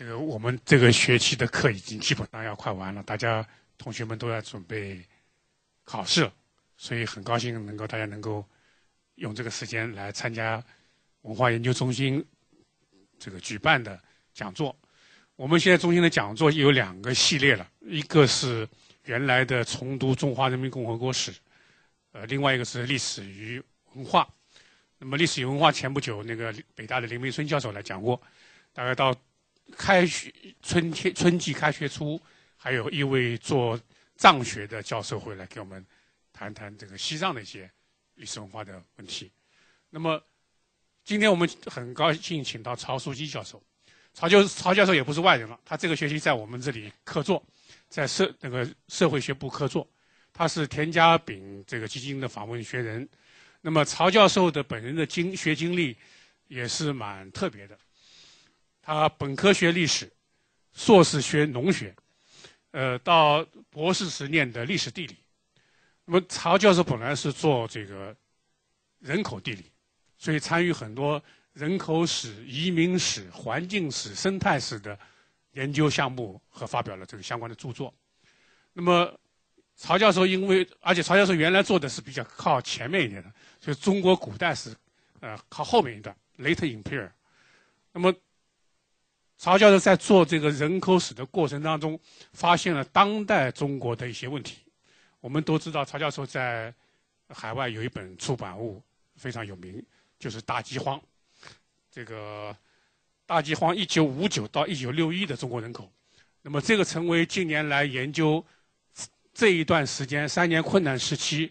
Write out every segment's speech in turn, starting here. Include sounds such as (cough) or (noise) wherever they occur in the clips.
这个我们这个学期的课已经基本上要快完了，大家同学们都要准备考试了，所以很高兴能够大家能够用这个时间来参加文化研究中心这个举办的讲座。我们现在中心的讲座有两个系列了，一个是原来的重读中华人民共和国史，呃，另外一个是历史与文化。那么历史与文化前不久那个北大的林梅春教授来讲过，大概到。开学春天春季开学初，还有一位做藏学的教授会来给我们谈谈这个西藏的一些历史文化的问题。那么今天我们很高兴请到曹书基教授，曹教曹教授也不是外人了，他这个学期在我们这里客座，在社那个社会学部客座，他是田家炳这个基金的访问学人。那么曹教授的本人的经学经历也是蛮特别的。他本科学历史，硕士学农学，呃，到博士时念的历史地理。那么曹教授本来是做这个人口地理，所以参与很多人口史、移民史、环境史、生态史的研究项目和发表了这个相关的著作。那么曹教授因为，而且曹教授原来做的是比较靠前面一点的，就中国古代史，呃，靠后面一段 （Later Imperial）。那么曹教授在做这个人口史的过程当中，发现了当代中国的一些问题。我们都知道，曹教授在海外有一本出版物非常有名，就是《大饥荒》。这个大饥荒，一九五九到一九六一的中国人口，那么这个成为近年来研究这一段时间三年困难时期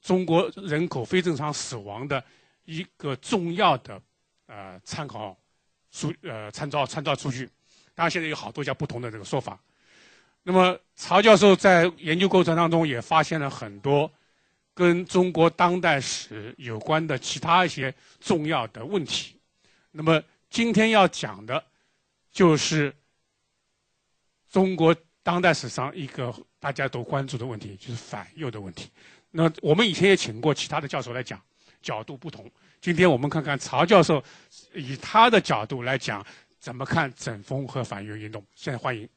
中国人口非正常死亡的一个重要的呃参考。数呃参照参照数据，当然现在有好多家不同的这个说法。那么曹教授在研究过程当中也发现了很多跟中国当代史有关的其他一些重要的问题。那么今天要讲的，就是中国当代史上一个大家都关注的问题，就是反右的问题。那我们以前也请过其他的教授来讲，角度不同。今天我们看看曹教授以他的角度来讲怎么看整风和反右运动。现在欢迎。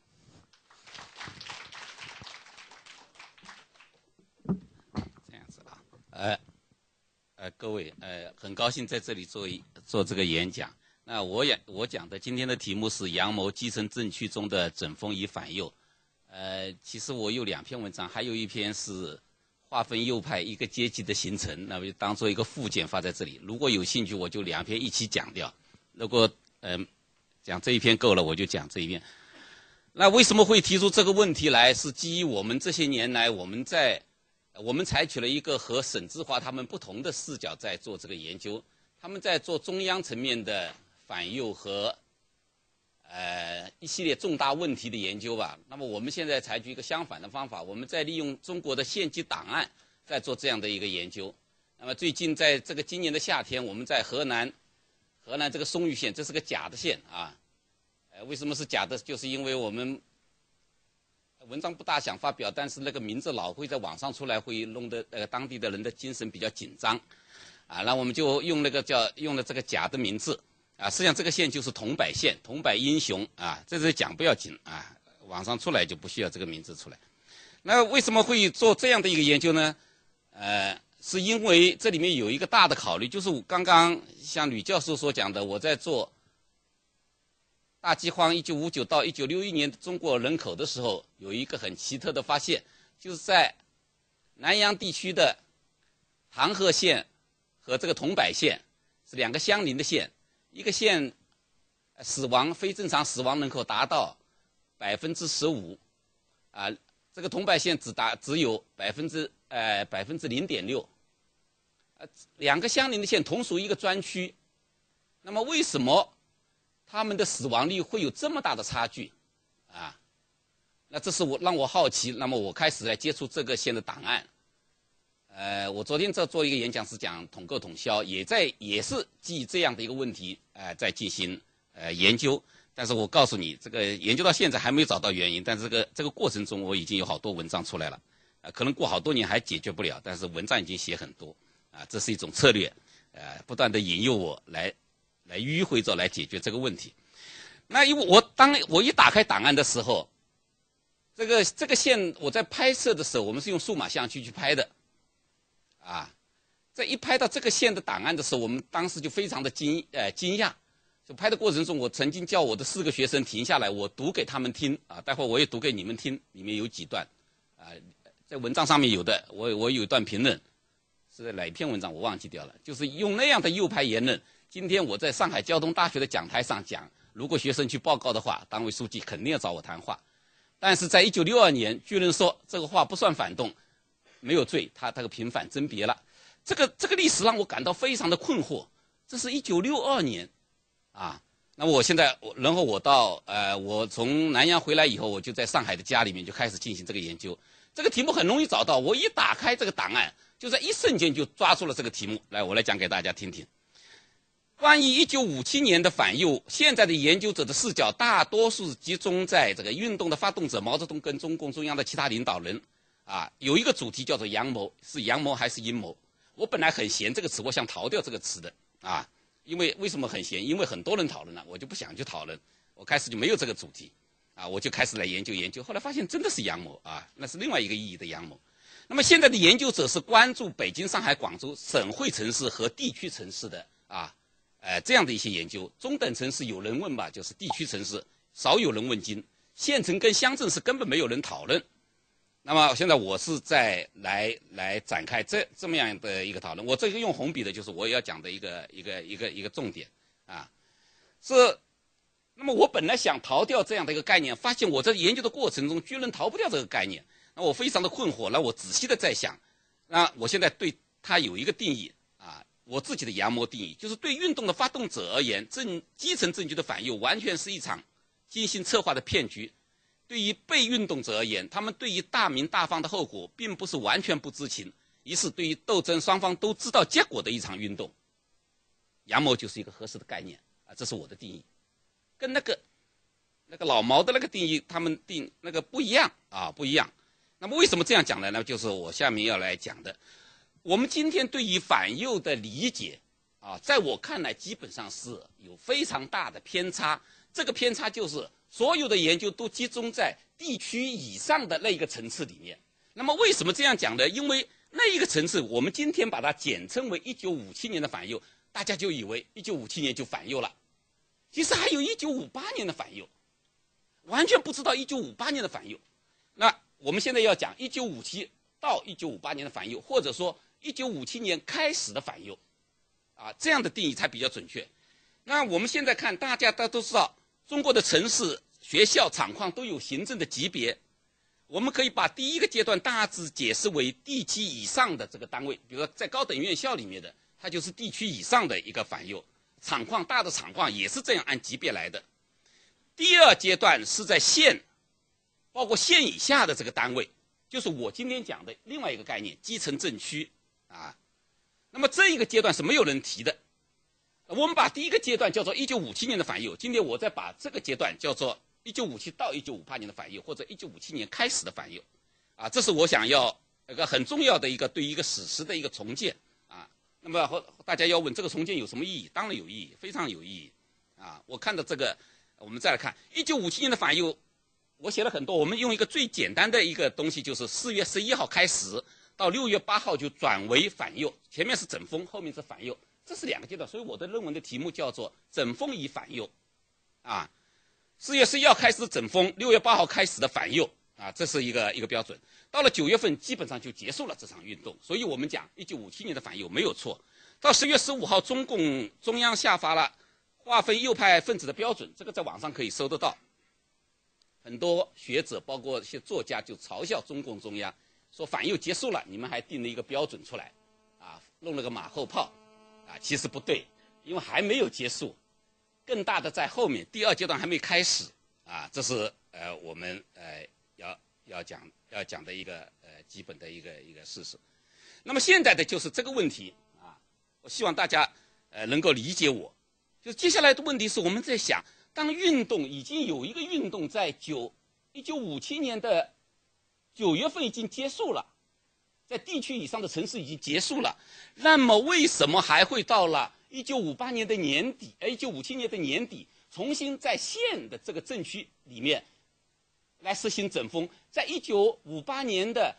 这样子啊，呃，呃，各位，呃，很高兴在这里做一做这个演讲。那我也我讲的今天的题目是阳谋基层政区中的整风与反右。呃，其实我有两篇文章，还有一篇是。划分右派一个阶级的形成，那么就当做一个附件发在这里。如果有兴趣，我就两篇一起讲掉。如果嗯讲这一篇够了，我就讲这一篇。那为什么会提出这个问题来？是基于我们这些年来我们在我们采取了一个和沈志华他们不同的视角在做这个研究。他们在做中央层面的反右和。呃，一系列重大问题的研究吧。那么我们现在采取一个相反的方法，我们在利用中国的县级档案，在做这样的一个研究。那么最近在这个今年的夏天，我们在河南，河南这个松榆县，这是个假的县啊。呃，为什么是假的？就是因为我们文章不大想发表，但是那个名字老会在网上出来，会弄得呃当地的人的精神比较紧张，啊，那我们就用那个叫用了这个假的名字。啊，实际上这个县就是桐柏县，桐柏英雄啊，在这讲不要紧啊，网上出来就不需要这个名字出来。那为什么会做这样的一个研究呢？呃，是因为这里面有一个大的考虑，就是我刚刚像吕教授所讲的，我在做大饥荒一九五九到一九六一年中国人口的时候，有一个很奇特的发现，就是在南阳地区的唐河县和这个桐柏县是两个相邻的县。一个县死亡非正常死亡人口达到百分之十五，啊，这个桐柏县只达只有百分之呃百分之零点六，呃，两个相邻的县同属一个专区，那么为什么他们的死亡率会有这么大的差距？啊，那这是我让我好奇，那么我开始来接触这个县的档案。呃，我昨天在做一个演讲，是讲统购统销，也在也是基于这样的一个问题，呃，在进行呃研究。但是我告诉你，这个研究到现在还没有找到原因，但是这个这个过程中，我已经有好多文章出来了，呃，可能过好多年还解决不了，但是文章已经写很多，啊，这是一种策略，呃，不断的引诱我来来迂回着来解决这个问题。那因为我当我一打开档案的时候，这个这个线我在拍摄的时候，我们是用数码相机去拍的，啊，在一拍到这个线的档案的时候，我们当时就非常的惊呃惊讶。就拍的过程中，我曾经叫我的四个学生停下来，我读给他们听啊，待会我也读给你们听，里面有几段，啊，在文章上面有的，我我有一段评论，是在哪一篇文章我忘记掉了，就是用那样的右派言论。今天我在上海交通大学的讲台上讲，如果学生去报告的话，党委书记肯定要找我谈话。但是在一九六二年，居然说这个话不算反动，没有罪，他他个平反甄别了。这个这个历史让我感到非常的困惑。这是一九六二年。啊，那我现在，然后我到呃，我从南阳回来以后，我就在上海的家里面就开始进行这个研究。这个题目很容易找到，我一打开这个档案，就在一瞬间就抓住了这个题目。来，我来讲给大家听听。关于一九五七年的反右，现在的研究者的视角大多数集中在这个运动的发动者毛泽东跟中共中央的其他领导人。啊，有一个主题叫做阳谋，是阳谋还是阴谋？我本来很嫌这个词，我想逃掉这个词的啊。因为为什么很闲？因为很多人讨论了，我就不想去讨论。我开始就没有这个主题，啊，我就开始来研究研究。后来发现真的是阳谋啊，那是另外一个意义的阳谋。那么现在的研究者是关注北京、上海、广州省会城市和地区城市的啊，呃这样的一些研究。中等城市有人问吧，就是地区城市少有人问津，县城跟乡镇是根本没有人讨论。那么现在我是在来来展开这这么样的一个讨论。我这个用红笔的，就是我要讲的一个一个一个一个重点啊，是。那么我本来想逃掉这样的一个概念，发现我在研究的过程中居然逃不掉这个概念，那我非常的困惑。那我仔细的在想，那我现在对它有一个定义啊，我自己的阳谋定义，就是对运动的发动者而言，政基层政局的反右完全是一场精心策划的骗局。对于被运动者而言，他们对于大明大放的后果并不是完全不知情，于是对于斗争双方都知道结果的一场运动，阳谋就是一个合适的概念啊，这是我的定义，跟那个那个老毛的那个定义他们定那个不一样啊，不一样。那么为什么这样讲呢？那就是我下面要来讲的。我们今天对于反右的理解啊，在我看来基本上是有非常大的偏差，这个偏差就是。所有的研究都集中在地区以上的那一个层次里面。那么为什么这样讲呢？因为那一个层次，我们今天把它简称为1957年的反右，大家就以为1957年就反右了。其实还有一九五八年的反右，完全不知道1958年的反右。那我们现在要讲1957到1958年的反右，或者说1957年开始的反右，啊，这样的定义才比较准确。那我们现在看，大家都都知道。中国的城市、学校、厂矿都有行政的级别，我们可以把第一个阶段大致解释为地级以上的这个单位，比如说在高等院校里面的，它就是地区以上的一个反右。厂矿大的厂矿也是这样按级别来的。第二阶段是在县，包括县以下的这个单位，就是我今天讲的另外一个概念——基层镇区啊。那么这一个阶段是没有人提的。我们把第一个阶段叫做一九五七年的反右，今天我再把这个阶段叫做一九五七到一九五八年的反右，或者一九五七年开始的反右，啊，这是我想要一个很重要的一个对一个史实的一个重建啊。那么和大家要问这个重建有什么意义？当然有意义，非常有意义啊。我看到这个，我们再来看一九五七年的反右，我写了很多，我们用一个最简单的一个东西，就是四月十一号开始到六月八号就转为反右，前面是整风，后面是反右。这是两个阶段，所以我的论文的题目叫做“整风与反右”，啊，四月十一号开始整风，六月八号开始的反右，啊，这是一个一个标准。到了九月份，基本上就结束了这场运动。所以我们讲一九五七年的反右没有错。到十月十五号，中共中央下发了划分右派分子的标准，这个在网上可以搜得到。很多学者，包括一些作家，就嘲笑中共中央，说反右结束了，你们还定了一个标准出来，啊，弄了个马后炮。啊，其实不对，因为还没有结束，更大的在后面，第二阶段还没开始啊，这是呃我们呃要要讲要讲的一个呃基本的一个一个事实。那么现在的就是这个问题啊，我希望大家呃能够理解我。就接下来的问题是我们在想，当运动已经有一个运动在九一九五七年的九月份已经结束了。在地区以上的城市已经结束了，那么为什么还会到了一九五八年的年底，哎，一九五七年的年底，重新在县的这个镇区里面来实行整风。在一九五八年的，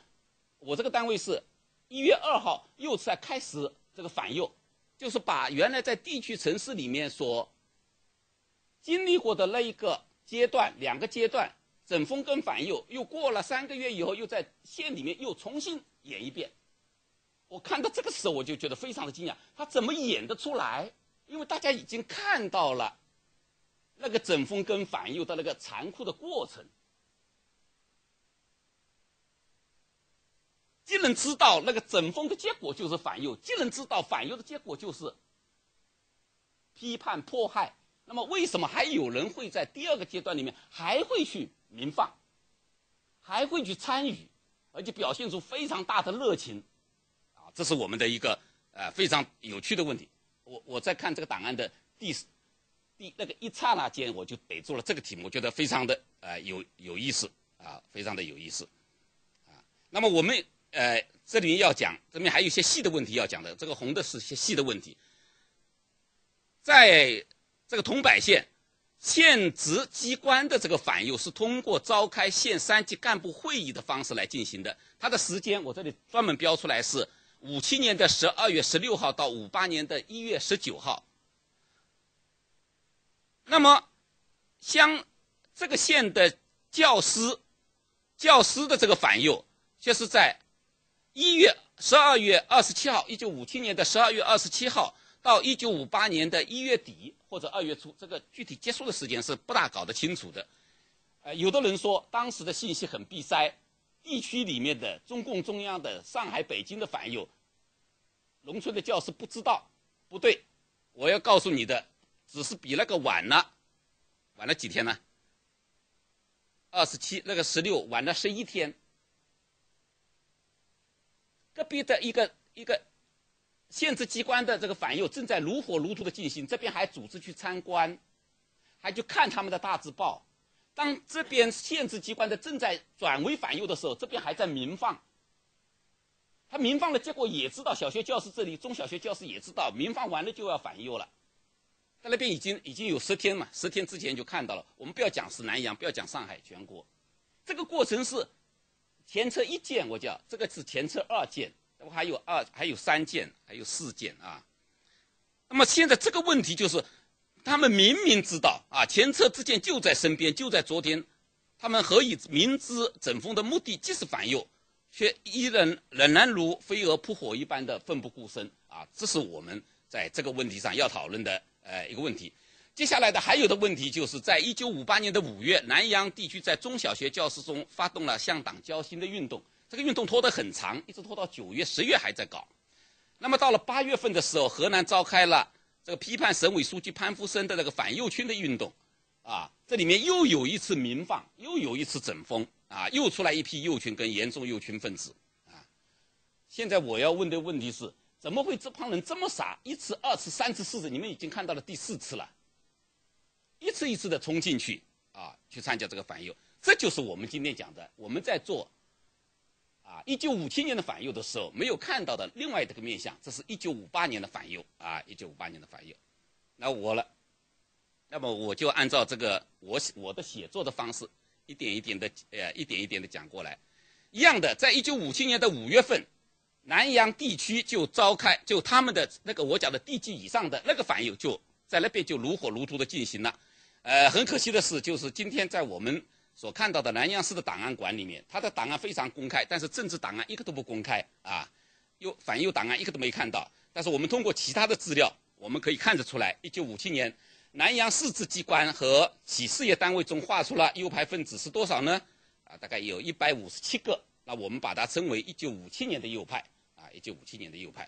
我这个单位是一月二号又在开始这个反右，就是把原来在地区城市里面所经历过的那一个阶段，两个阶段整风跟反右，又过了三个月以后，又在县里面又重新演一遍。我看到这个时候，我就觉得非常的惊讶，他怎么演得出来？因为大家已经看到了。那个整风跟反右的那个残酷的过程，既能知道那个整风的结果就是反右，既能知道反右的结果就是批判迫害，那么为什么还有人会在第二个阶段里面还会去民放，还会去参与，而且表现出非常大的热情？啊，这是我们的一个呃非常有趣的问题。我我在看这个档案的第。第那个一刹那间，我就逮住了这个题目，我觉得非常的呃有有意思啊，非常的有意思啊。那么我们呃这里要讲，这边还有一些细的问题要讲的。这个红的是些细的问题，在这个桐柏县县直机关的这个反右是通过召开县三级干部会议的方式来进行的。它的时间我这里专门标出来是五七年的十二月十六号到五八年的一月十九号。那么，乡这个县的教师，教师的这个反右，就是在一月十二月二十七号，一九五七年的十二月二十七号到一九五八年的一月底或者二月初，这个具体结束的时间是不大搞得清楚的。呃，有的人说当时的信息很闭塞，地区里面的中共中央的上海、北京的反右，农村的教师不知道，不对，我要告诉你的。只是比那个晚了，晚了几天呢？二十七，那个十六晚了十一天。隔壁的一个一个县直机关的这个反右正在如火如荼的进行，这边还组织去参观，还去看他们的大字报。当这边县直机关的正在转为反右的时候，这边还在鸣放。他鸣放的结果也知道，小学教师这里，中小学教师也知道，鸣放完了就要反右了。在那边已经已经有十天嘛，十天之前就看到了。我们不要讲是南阳，不要讲上海全国，这个过程是前车一鉴，我叫这个是前车二鉴，我还有二还有三件，还有四件啊。那么现在这个问题就是，他们明明知道啊，前车之鉴就在身边，就在昨天，他们何以明知整风的目的即是反右，却依然仍然如飞蛾扑火一般的奋不顾身啊？这是我们在这个问题上要讨论的。呃，一个问题，接下来的还有的问题，就是在一九五八年的五月，南阳地区在中小学教师中发动了向党交心的运动，这个运动拖得很长，一直拖到九月、十月还在搞。那么到了八月份的时候，河南召开了这个批判省委书记潘福生的那个反右群的运动，啊，这里面又有一次民放，又有一次整风，啊，又出来一批右群跟严重右群分子，啊，现在我要问的问题是。怎么会这帮人这么傻？一次、二次、三次、四次，你们已经看到了第四次了，一次一次的冲进去啊，去参加这个反右，这就是我们今天讲的，我们在做啊，一九五七年的反右的时候没有看到的另外这个面相，这是一九五八年的反右啊，一九五八年的反右，那我了，那么我就按照这个我我的写作的方式，一点一点的呃，一点一点的讲过来，一样的，在一九五七年的五月份。南阳地区就召开，就他们的那个我讲的地级以上的那个反右，就在那边就如火如荼的进行了。呃，很可惜的是，就是今天在我们所看到的南阳市的档案馆里面，它的档案非常公开，但是政治档案一个都不公开啊，右反右档案一个都没看到。但是我们通过其他的资料，我们可以看得出来，一九五七年南阳市直机关和企事业单位中划出了右派分子是多少呢？啊，大概有一百五十七个。那我们把它称为一九五七年的右派啊，一九五七年的右派，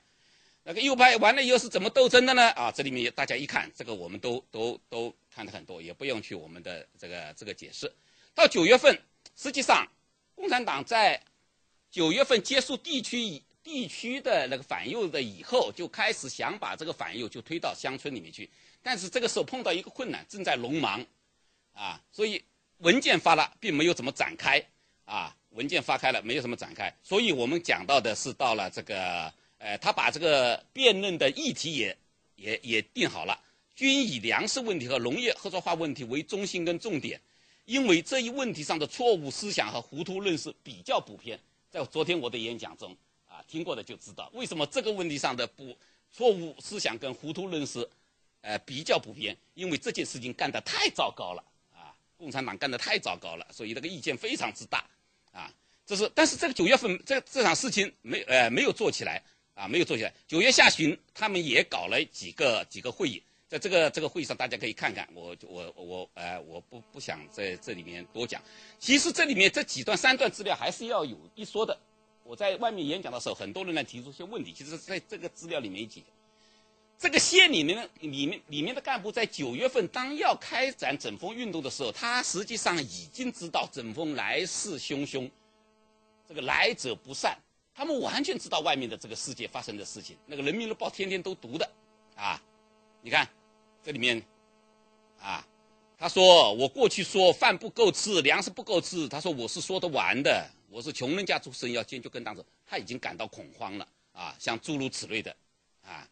那个右派完了以后是怎么斗争的呢？啊，这里面大家一看，这个我们都都都看得很多，也不用去我们的这个这个解释。到九月份，实际上共产党在九月份结束地区以地区的那个反右的以后，就开始想把这个反右就推到乡村里面去，但是这个时候碰到一个困难，正在农忙，啊，所以文件发了，并没有怎么展开，啊。文件发开了，没有什么展开，所以我们讲到的是到了这个，呃，他把这个辩论的议题也也也定好了，均以粮食问题和农业合作化问题为中心跟重点，因为这一问题上的错误思想和糊涂认识比较普遍。在昨天我的演讲中，啊，听过的就知道为什么这个问题上的不错误思想跟糊涂认识，呃，比较普遍，因为这件事情干得太糟糕了，啊，共产党干得太糟糕了，所以这个意见非常之大，啊，这是，但是这个九月份这这场事情没呃没有做起来，啊，没有做起来。九月下旬他们也搞了几个几个会议。在这个这个会议上，大家可以看看，我我我呃，我不不想在这里面多讲。其实这里面这几段三段资料还是要有一说的。我在外面演讲的时候，很多人来提出一些问题。其实在这个资料里面讲，这个县里面的里面里面的干部在九月份当要开展整风运动的时候，他实际上已经知道整风来势汹汹，这个来者不善，他们完全知道外面的这个世界发生的事情。那个人民日报天天都读的，啊，你看。这里面，啊，他说我过去说饭不够吃，粮食不够吃，他说我是说得完的，我是穷人家出身，要坚决跟党走，他已经感到恐慌了啊，像诸如此类的，啊，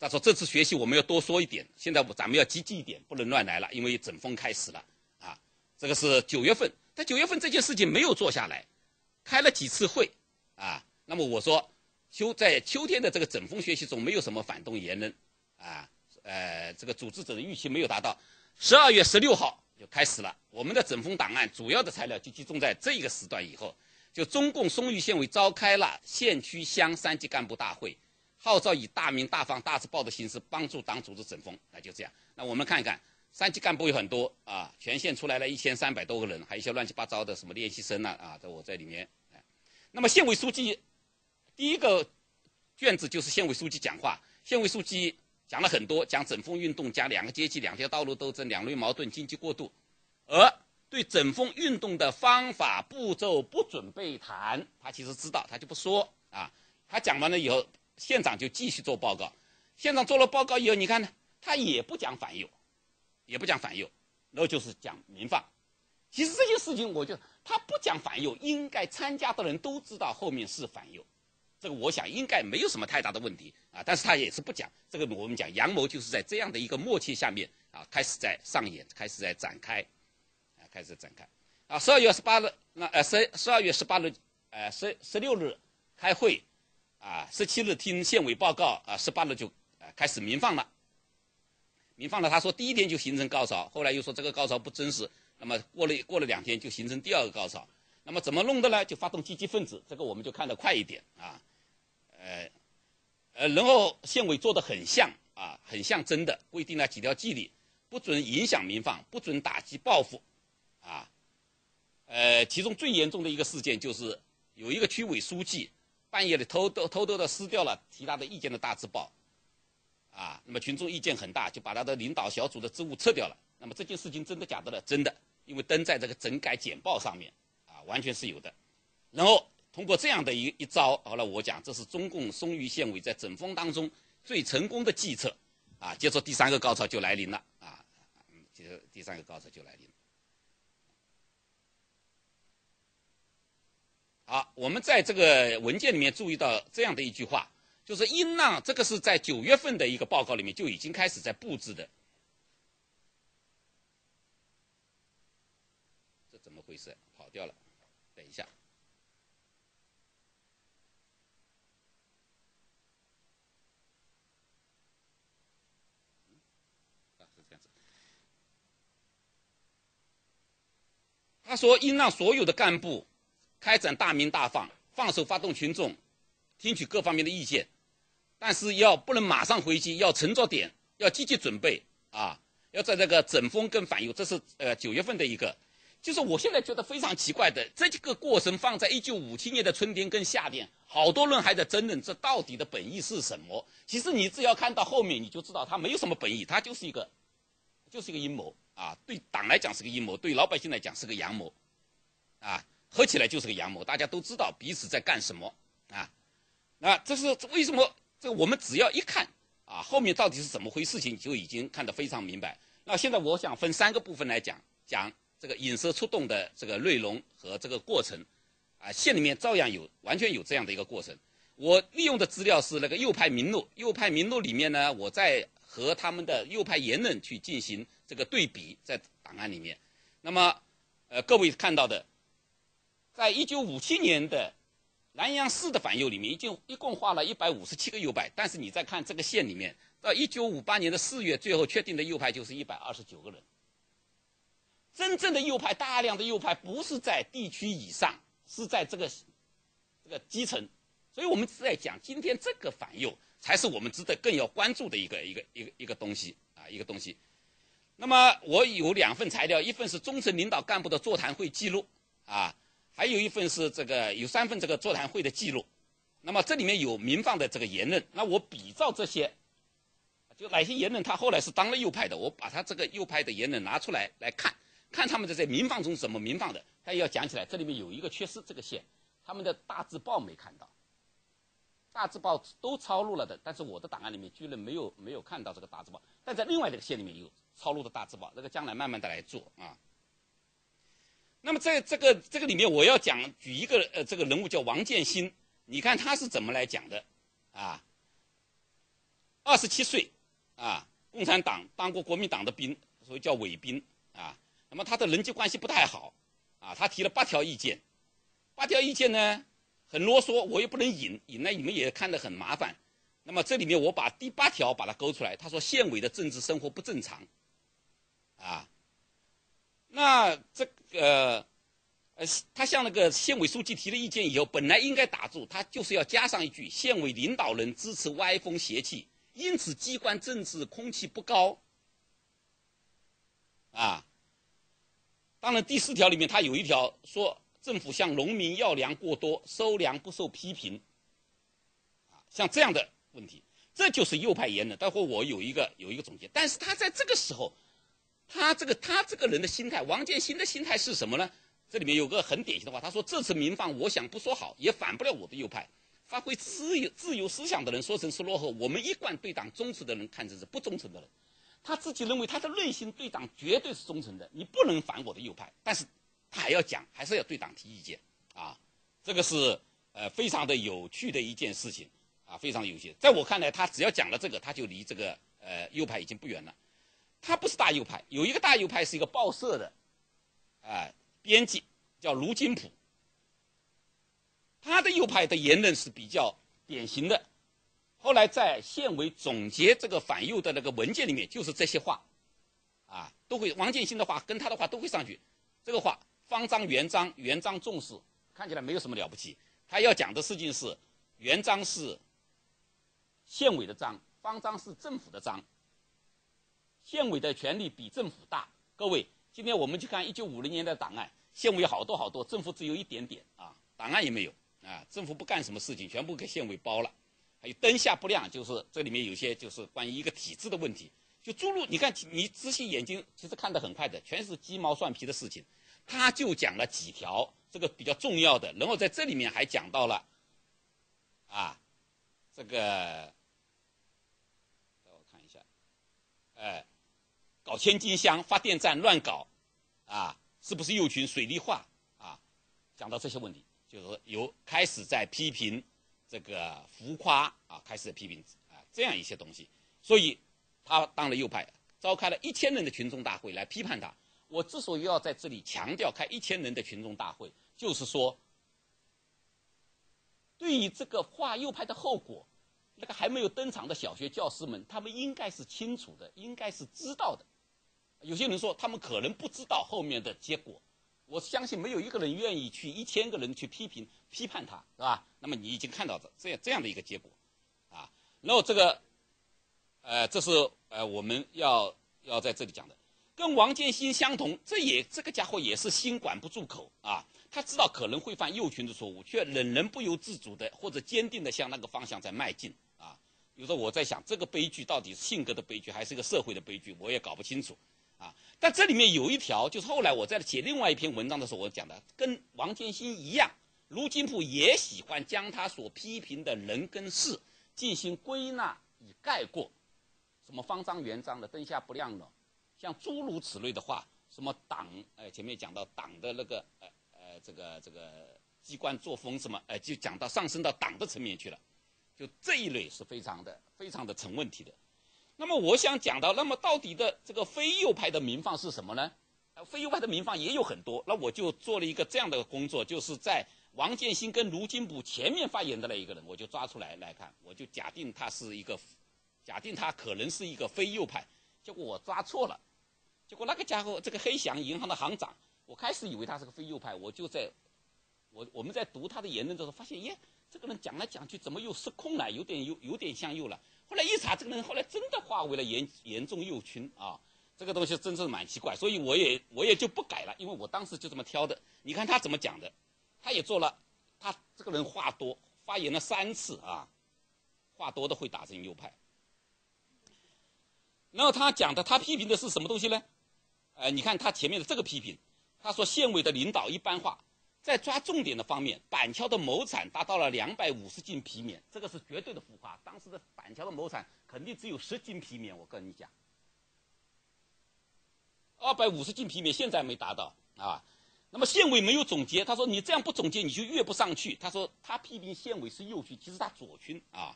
他说这次学习我们要多说一点，现在咱们要积极一点，不能乱来了，因为整风开始了啊，这个是九月份，在九月份这件事情没有做下来，开了几次会啊，那么我说秋在秋天的这个整风学习中没有什么反动言论啊。呃，这个组织者的预期没有达到，十二月十六号就开始了。我们的整风档案主要的材料就集中在这一个时段以后，就中共松榆县委召开了县区乡三级干部大会，号召以大鸣大放大字报的形式帮助党组织整风。那就这样，那我们看一看，三级干部有很多啊，全县出来了一千三百多个人，还有一些乱七八糟的什么练习生呢啊，在我在里面。那么县委书记第一个卷子就是县委书记讲话，县委书记。讲了很多，讲整风运动，讲两个阶级、两条道路斗争、两类矛盾、经济过渡，而对整风运动的方法步骤不准备谈。他其实知道，他就不说啊。他讲完了以后，县长就继续做报告。县长做了报告以后，你看呢，他也不讲反右，也不讲反右，然后就是讲民放。其实这些事情，我就他不讲反右，应该参加的人都知道后面是反右。这个我想应该没有什么太大的问题啊，但是他也是不讲这个。我们讲阳谋就是在这样的一个默契下面啊，开始在上演，开始在展开，啊，开始展开。啊，十二月十八日，那呃十十二月十八日，呃十十六日开会，啊，十七日听县委报告，啊，十八日就啊开始民放了。民放了，他说第一天就形成高潮，后来又说这个高潮不真实，那么过了过了两天就形成第二个高潮。那么怎么弄的呢？就发动积极分子，这个我们就看得快一点啊。呃，呃，然后县委做的很像啊，很像真的，规定了几条纪律，不准影响民放，不准打击报复，啊，呃，其中最严重的一个事件就是有一个区委书记半夜里偷偷偷偷的撕掉了提他的意见的大字报，啊，那么群众意见很大，就把他的领导小组的职务撤掉了。那么这件事情真的假的呢？真的，因为登在这个整改简报上面，啊，完全是有的。然后。通过这样的一一招，好了，我讲这是中共松榆县委在整风当中最成功的计策，啊，接着第三个高潮就来临了，啊，接着第三个高潮就来临。好，我们在这个文件里面注意到这样的一句话，就是音浪，这个是在九月份的一个报告里面就已经开始在布置的。这怎么回事？跑掉了，等一下。他说：“应让所有的干部开展大鸣大放，放手发动群众，听取各方面的意见，但是要不能马上回击，要沉着点，要积极准备啊！要在这个整风跟反右，这是呃九月份的一个。就是我现在觉得非常奇怪的，这几个过程放在一九五七年的春天跟夏天，好多人还在争论这到底的本意是什么。其实你只要看到后面，你就知道它没有什么本意，它就是一个，就是一个阴谋。”啊，对党来讲是个阴谋，对老百姓来讲是个阳谋，啊，合起来就是个阳谋。大家都知道彼此在干什么，啊，那这是为什么？这个我们只要一看，啊，后面到底是怎么回事情，就已经看得非常明白。那现在我想分三个部分来讲，讲这个引蛇出洞的这个内容和这个过程，啊，县里面照样有，完全有这样的一个过程。我利用的资料是那个右派名录，右派名录里面呢，我在。和他们的右派言论去进行这个对比，在档案里面。那么，呃，各位看到的，在一九五七年的南阳市的反右里面，已经一共画了一百五十七个右派，但是你再看这个县里面，到一九五八年的四月，最后确定的右派就是一百二十九个人。真正的右派，大量的右派不是在地区以上，是在这个这个基层。所以我们是在讲，今天这个反右才是我们值得更要关注的一个一个一个一个东西啊，一个东西。那么我有两份材料，一份是中层领导干部的座谈会记录啊，还有一份是这个有三份这个座谈会的记录。那么这里面有民放的这个言论，那我比照这些，就哪些言论他后来是当了右派的，我把他这个右派的言论拿出来来看，看他们在这民放中怎么民放的。他要讲起来，这里面有一个缺失，这个县他们的大字报没看到。大字报都抄录了的，但是我的档案里面居然没有没有看到这个大字报，但在另外这个县里面有抄录的大字报，这个将来慢慢的来做啊。那么在这个这个里面，我要讲举一个呃这个人物叫王建新，你看他是怎么来讲的啊？二十七岁啊，共产党当过国民党的兵，所以叫伪兵啊。那么他的人际关系不太好啊，他提了八条意见，八条意见呢？很啰嗦，我又不能引引来，你们也看得很麻烦。那么这里面我把第八条把它勾出来，他说县委的政治生活不正常，啊，那这个呃，他向那个县委书记提了意见以后，本来应该打住，他就是要加上一句：县委领导人支持歪风邪气，因此机关政治空气不高，啊。当然第四条里面他有一条说。政府向农民要粮过多，收粮不受批评，啊，像这样的问题，这就是右派言论。待会我有一个有一个总结，但是他在这个时候，他这个他这个人的心态，王建新的心态是什么呢？这里面有个很典型的话，他说：“这次民放，我想不说好，也反不了我的右派。发挥自由自由思想的人说成是落后，我们一贯对党忠诚的人看成是不忠诚的人。他自己认为他的内心对党绝对是忠诚的，你不能反我的右派。但是。”他还要讲，还是要对党提意见啊？这个是呃非常的有趣的一件事情啊，非常有趣。在我看来，他只要讲了这个，他就离这个呃右派已经不远了。他不是大右派，有一个大右派是一个报社的啊编辑，叫卢金普。他的右派的言论是比较典型的。后来在县委总结这个反右的那个文件里面，就是这些话啊，都会王建新的话跟他的话都会上去，这个话。方章原章，原章重视，看起来没有什么了不起。他要讲的事情是，原章是县委的章，方章是政府的章。县委的权力比政府大。各位，今天我们去看一九五零年的档案，县委好多好多，政府只有一点点啊，档案也没有啊，政府不干什么事情，全部给县委包了。还有灯下不亮，就是这里面有些就是关于一个体制的问题。就诸如你看，你仔细眼睛，其实看得很快的，全是鸡毛蒜皮的事情。他就讲了几条这个比较重要的，然后在这里面还讲到了，啊，这个，我看一下，哎，搞千金箱发电站乱搞，啊，是不是右群水利化啊？讲到这些问题，就是有开始在批评这个浮夸啊，开始批评啊这样一些东西，所以他当了右派，召开了一千人的群众大会来批判他。我之所以要在这里强调开一千人的群众大会，就是说，对于这个画右派的后果，那个还没有登场的小学教师们，他们应该是清楚的，应该是知道的。有些人说他们可能不知道后面的结果，我相信没有一个人愿意去一千个人去批评批判他，是吧？那么你已经看到的这样这样的一个结果，啊，然后这个，呃，这是呃我们要要在这里讲的。跟王建新相同，这也这个家伙也是心管不住口啊！他知道可能会犯右群的错误，却仍然不由自主的或者坚定的向那个方向在迈进啊！有时候我在想，这个悲剧到底是性格的悲剧，还是一个社会的悲剧，我也搞不清楚！但这里面有一条，就是后来我在写另外一篇文章的时候，我讲的跟王建新一样，卢金普也喜欢将他所批评的人跟事进行归纳以概括，什么方章圆章的灯下不亮了。像诸如此类的话，什么党，哎，前面讲到党的那个，呃，呃，这个这个机关作风什么，哎，就讲到上升到党的层面去了，就这一类是非常的非常的成问题的。那么我想讲到，那么到底的这个非右派的民放是什么呢？非右派的民放也有很多。那我就做了一个这样的工作，就是在王建新跟卢金卜前面发言的那一个人，我就抓出来来看，我就假定他是一个，假定他可能是一个非右派。结果我抓错了，结果那个家伙，这个黑祥银行的行长，我开始以为他是个非右派，我就在，我我们在读他的言论的时候，发现耶，这个人讲来讲去怎么又失控了，有点有有点像右了。后来一查，这个人后来真的化为了严严重右倾啊！这个东西真是蛮奇怪，所以我也我也就不改了，因为我当时就这么挑的。你看他怎么讲的，他也做了，他这个人话多，发言了三次啊，话多的会打成右派。然后他讲的，他批评的是什么东西呢？呃，你看他前面的这个批评，他说县委的领导一般化。在抓重点的方面，板桥的亩产达到了两百五十斤皮棉，这个是绝对的浮夸。当时的板桥的亩产肯定只有十斤皮棉，我跟你讲，二百五十斤皮棉现在没达到啊。那么县委没有总结，他说你这样不总结你就越不上去。他说他批评县委是右倾，其实他左倾啊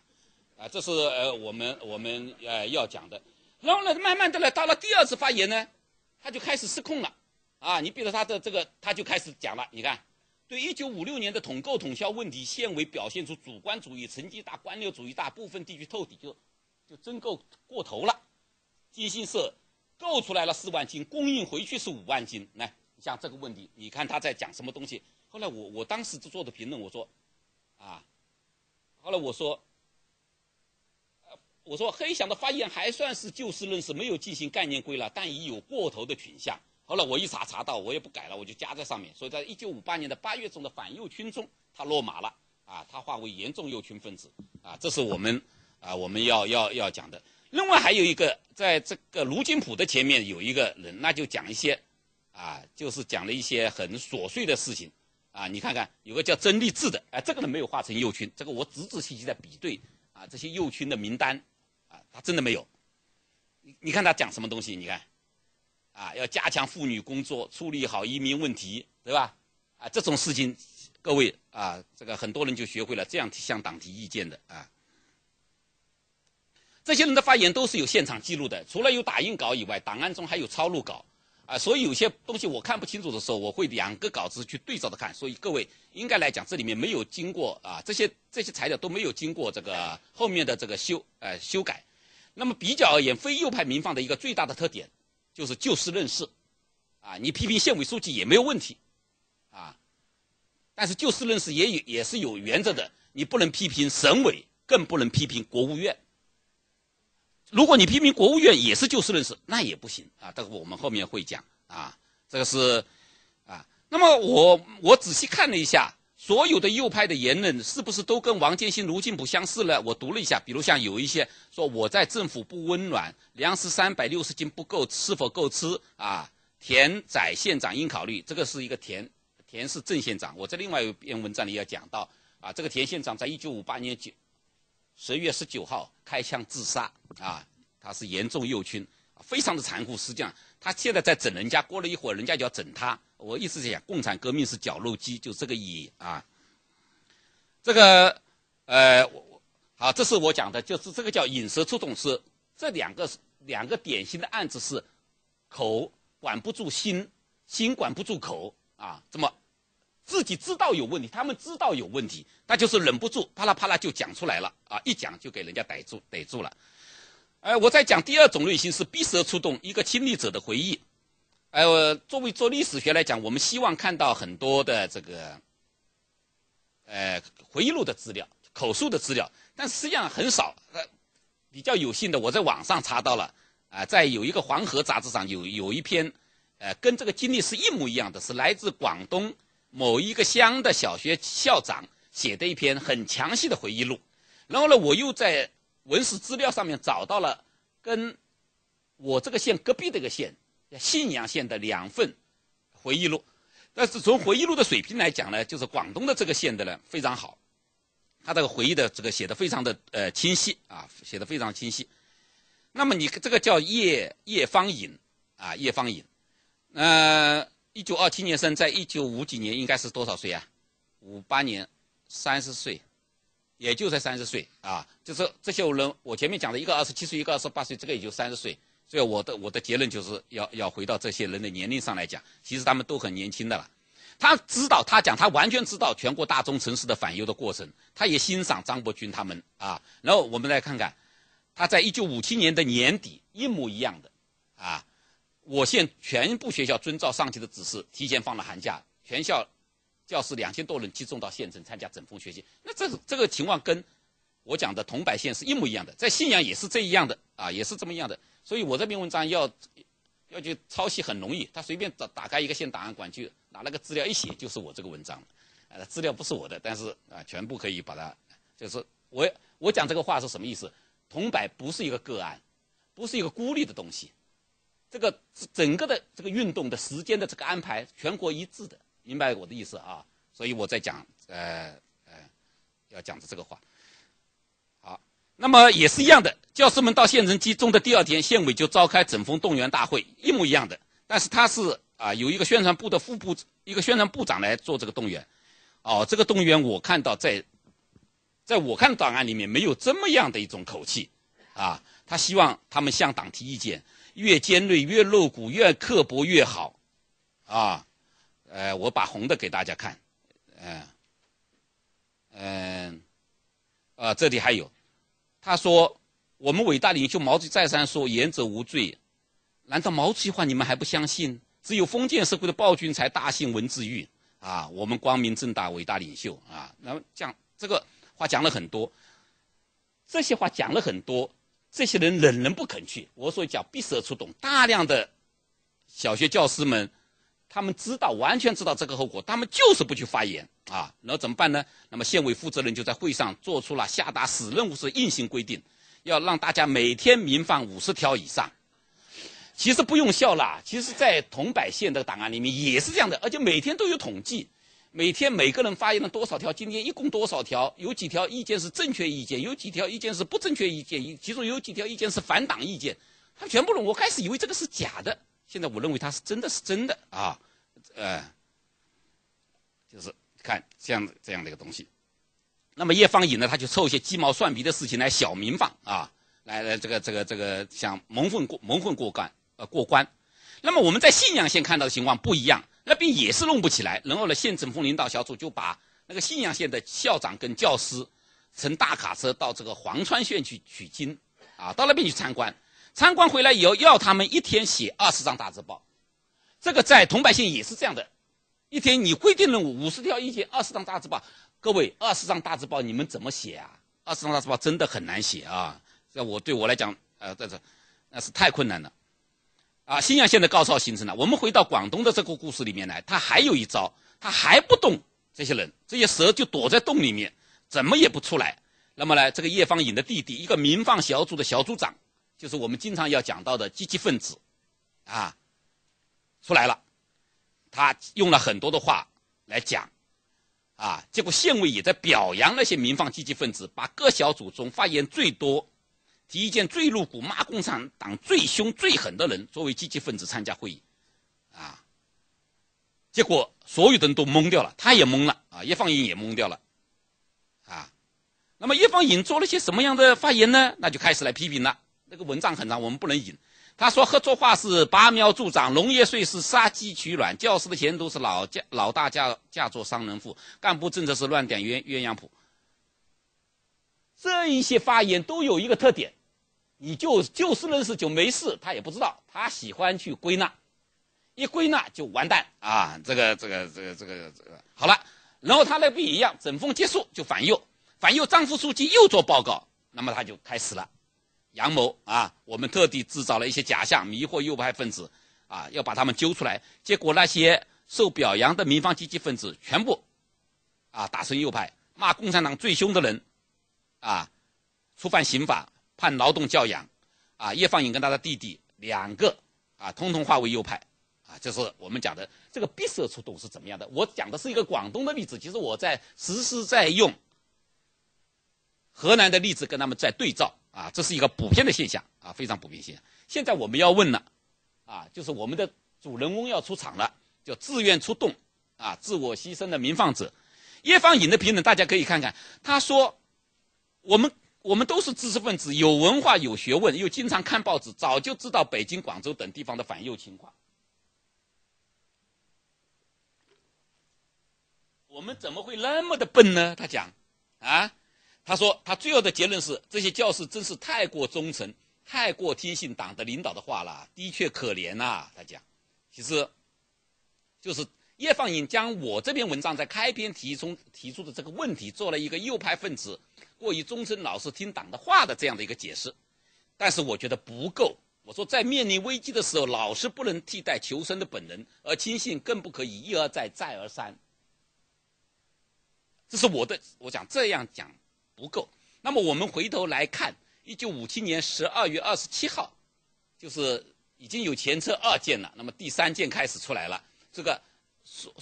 啊，这是呃我们我们呃要讲的。然后呢，慢慢的呢，到了第二次发言呢，他就开始失控了啊。你比如他的这个，他就开始讲了，你看。对一九五六年的统购统销问题，县委表现出主观主义、成绩大、官僚主义大，部分地区透底就就真够过头了。金星社购出来了四万斤，供应回去是五万斤。来，像这个问题，你看他在讲什么东西？后来我我当时就做的评论，我说，啊，后来我说，我说黑祥的发言还算是就事论事，没有进行概念归纳，但已有过头的倾向。后来我一查查到，我也不改了，我就加在上面。所以在一九五八年的八月中的反右群中，他落马了啊，他化为严重右倾分子啊，这是我们啊我们要要要讲的。另外还有一个，在这个卢金普的前面有一个人，那就讲一些啊，就是讲了一些很琐碎的事情啊。你看看有个叫曾立志的，哎，这个人没有化成右倾，这个我仔仔细细在比对啊这些右倾的名单啊，他真的没有。你看他讲什么东西？你看。啊，要加强妇女工作，处理好移民问题，对吧？啊，这种事情，各位啊，这个很多人就学会了这样向党提意见的啊。这些人的发言都是有现场记录的，除了有打印稿以外，档案中还有抄录稿啊。所以有些东西我看不清楚的时候，我会两个稿子去对照着看。所以各位应该来讲，这里面没有经过啊，这些这些材料都没有经过这个后面的这个修呃修改。那么比较而言，非右派民放的一个最大的特点。就是就事论事，啊，你批评县委书记也没有问题，啊，但是就事论事也也是有原则的，你不能批评省委，更不能批评国务院。如果你批评国务院也是就事论事，那也不行啊。这个我们后面会讲啊，这个是啊。那么我我仔细看了一下。所有的右派的言论是不是都跟王建新、卢进普相似呢？我读了一下，比如像有一些说我在政府不温暖，粮食三百六十斤不够，是否够吃啊？田宰县长应考虑，这个是一个田，田是郑县长。我在另外一篇文章里要讲到啊，这个田县长在一九五八年九十月十九号开枪自杀啊，他是严重右倾，非常的残酷。实际上他现在在整人家，过了一会儿人家就要整他。我一直在讲，共产革命是绞肉机，就这个意义啊。这个，呃，好，这是我讲的，就是这个叫引蛇出洞，是这两个两个典型的案子是口管不住心，心管不住口啊。这么自己知道有问题，他们知道有问题，那就是忍不住，啪啦啪啦就讲出来了啊！一讲就给人家逮住逮住了。哎，我在讲第二种类型是逼蛇出洞，一个亲历者的回忆。呃，作为做历史学来讲，我们希望看到很多的这个，呃，回忆录的资料、口述的资料，但实际上很少。呃，比较有幸的，我在网上查到了，啊，在有一个黄河杂志上有有一篇，呃，跟这个经历是一模一样的，是来自广东某一个乡的小学校长写的一篇很详细的回忆录。然后呢，我又在文史资料上面找到了跟我这个县隔壁的一个县。信阳县的两份回忆录，但是从回忆录的水平来讲呢，就是广东的这个县的呢非常好，他这个回忆的这个写的非常的呃清晰啊，写的非常清晰。那么你这个叫叶叶方颖啊，叶方颖，呃，一九二七年生，在一九五几年应该是多少岁啊？五八年，三十岁，也就才三十岁啊。就是这些人，我前面讲的一个二十七岁，一个二十八岁，这个也就三十岁。所以我的我的结论就是要要回到这些人的年龄上来讲，其实他们都很年轻的了。他知道，他讲，他完全知道全国大中城市的反右的过程，他也欣赏张伯钧他们啊。然后我们来看看，他在一九五七年的年底，一模一样的啊。我县全部学校遵照上级的指示，提前放了寒假，全校教师两千多人集中到县城参加整风学习。那这这个情况跟我讲的桐柏县是一模一样的，在信阳也是这一样的啊，也是这么样的。所以我这篇文章要要去抄袭很容易，他随便打打开一个县档案馆去拿那个资料一写就是我这个文章，呃，资料不是我的，但是啊，全部可以把它，就是我我讲这个话是什么意思？桐柏不是一个个案，不是一个孤立的东西，这个整个的这个运动的时间的这个安排全国一致的，明白我的意思啊？所以我在讲呃呃要讲的这个话。好那么也是一样的，教师们到县城集中的第二天，县委就召开整风动员大会，一模一样的。但是他是啊，有一个宣传部的副部，一个宣传部长来做这个动员。哦，这个动员我看到在，在我看档案里面没有这么样的一种口气，啊，他希望他们向党提意见，越尖锐越露骨越刻薄越好，啊，呃，我把红的给大家看，嗯，嗯，啊，这里还有。他说：“我们伟大领袖毛主席再三说‘言者无罪’，难道毛主席话你们还不相信？只有封建社会的暴君才大信文字狱啊！我们光明正大伟大领袖啊！那么讲这个话讲了很多，这些话讲了很多，这些人忍人不肯去。我所以讲闭塞出动，大量的小学教师们，他们知道完全知道这个后果，他们就是不去发言。”啊，然后怎么办呢？那么县委负责人就在会上做出了下达死任务是硬性规定，要让大家每天民放五十条以上。其实不用笑了，其实，在桐柏县的档案里面也是这样的，而且每天都有统计，每天每个人发言了多少条，今天一共多少条，有几条意见是正确意见，有几条意见是不正确意见，其中有几条意见是反党意见，他全部认。我开始以为这个是假的，现在我认为它是真的是真的啊，呃，就是。看这样这样的一个东西，那么叶方颖呢，他就凑一些鸡毛蒜皮的事情来小民放啊，来来这个这个这个想蒙混过蒙混过关呃过关。那么我们在信阳县看到的情况不一样，那边也是弄不起来。然后呢，县政府领导小组就把那个信阳县的校长跟教师乘大卡车到这个黄川县去取经啊，到那边去参观。参观回来以后，要他们一天写二十张大字报。这个在桐柏县也是这样的。一天你规定任务五十条意见二十张大字报，各位二十张大字报你们怎么写啊？二十张大字报真的很难写啊！这我对我来讲，呃，这是那是太困难了。啊，新阳县的高超形成了。我们回到广东的这个故事里面来，他还有一招，他还不动这些人，这些蛇就躲在洞里面，怎么也不出来。那么呢，这个叶方颖的弟弟，一个民放小组的小组长，就是我们经常要讲到的积极分子，啊，出来了。他用了很多的话来讲，啊，结果县委也在表扬那些民放积极分子，把各小组中发言最多、提意见最露骨、骂共产党最凶最狠的人作为积极分子参加会议，啊，结果所有的人都懵掉了，他也懵了，啊，叶放颖也懵掉了，啊，那么叶放颖做了些什么样的发言呢？那就开始来批评了。那个文章很长，我们不能引。他说：“合作化是拔苗助长，农业税是杀鸡取卵，教师的前途是老家老大嫁嫁作商人妇，干部政策是乱点鸳鸳鸯谱。”这一些发言都有一个特点，你就就事论事就没事，他也不知道，他喜欢去归纳，一归纳就完蛋啊！这个这个这个这个这个好了，然后他那不一样，整风结束就反右，反右张副书记又做报告，那么他就开始了。阳谋啊！我们特地制造了一些假象，迷惑右派分子，啊，要把他们揪出来。结果那些受表扬的民方积极分子全部，啊，打成右派，骂共产党最凶的人，啊，触犯刑法，判劳动教养，啊，叶放颖跟他的弟弟两个，啊，通通化为右派，啊，这是我们讲的这个闭塞出动是怎么样的？我讲的是一个广东的例子，其实我在实时在用河南的例子跟他们在对照。啊，这是一个普遍的现象啊，非常普遍现象。现在我们要问了，啊，就是我们的主人翁要出场了，叫自愿出动啊，自我牺牲的民放者。叶方颖的评论大家可以看看，他说我们我们都是知识分子，有文化有学问，又经常看报纸，早就知道北京、广州等地方的反右情况。我们怎么会那么的笨呢？他讲，啊，他说他最后的结论是，这些教师真是太过忠诚，太过听信党的领导的话了，的确可怜呐。他讲，其实，就是叶放影将我这篇文章在开篇提出提出的这个问题，做了一个右派分子过于忠诚老是听党的话的这样的一个解释，但是我觉得不够。我说，在面临危机的时候，老师不能替代求生的本能，而亲信更不可以一而再，再而三。这是我的，我讲这样讲不够。那么我们回头来看，一九五七年十二月二十七号，就是已经有前车二件了。那么第三件开始出来了。这个松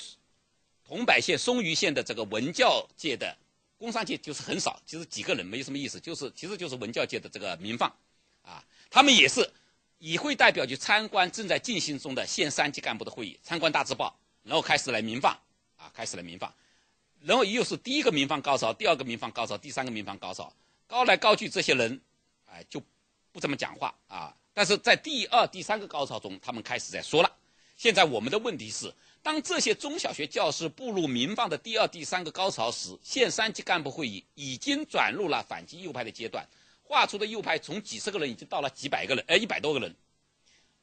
桐柏县、松榆县的这个文教界的工商界就是很少，其实几个人没什么意思，就是其实就是文教界的这个民放，啊，他们也是以会代表去参观正在进行中的县三级干部的会议，参观大字报，然后开始来民放，啊，开始来民放。然后又是第一个民放高潮，第二个民放高潮，第三个民放高潮，高来高去，这些人，哎，就不怎么讲话啊。但是在第二、第三个高潮中，他们开始在说了。现在我们的问题是，当这些中小学教师步入民放的第二、第三个高潮时，县三级干部会议已经转入了反击右派的阶段，画出的右派从几十个人已经到了几百个人，哎，一百多个人。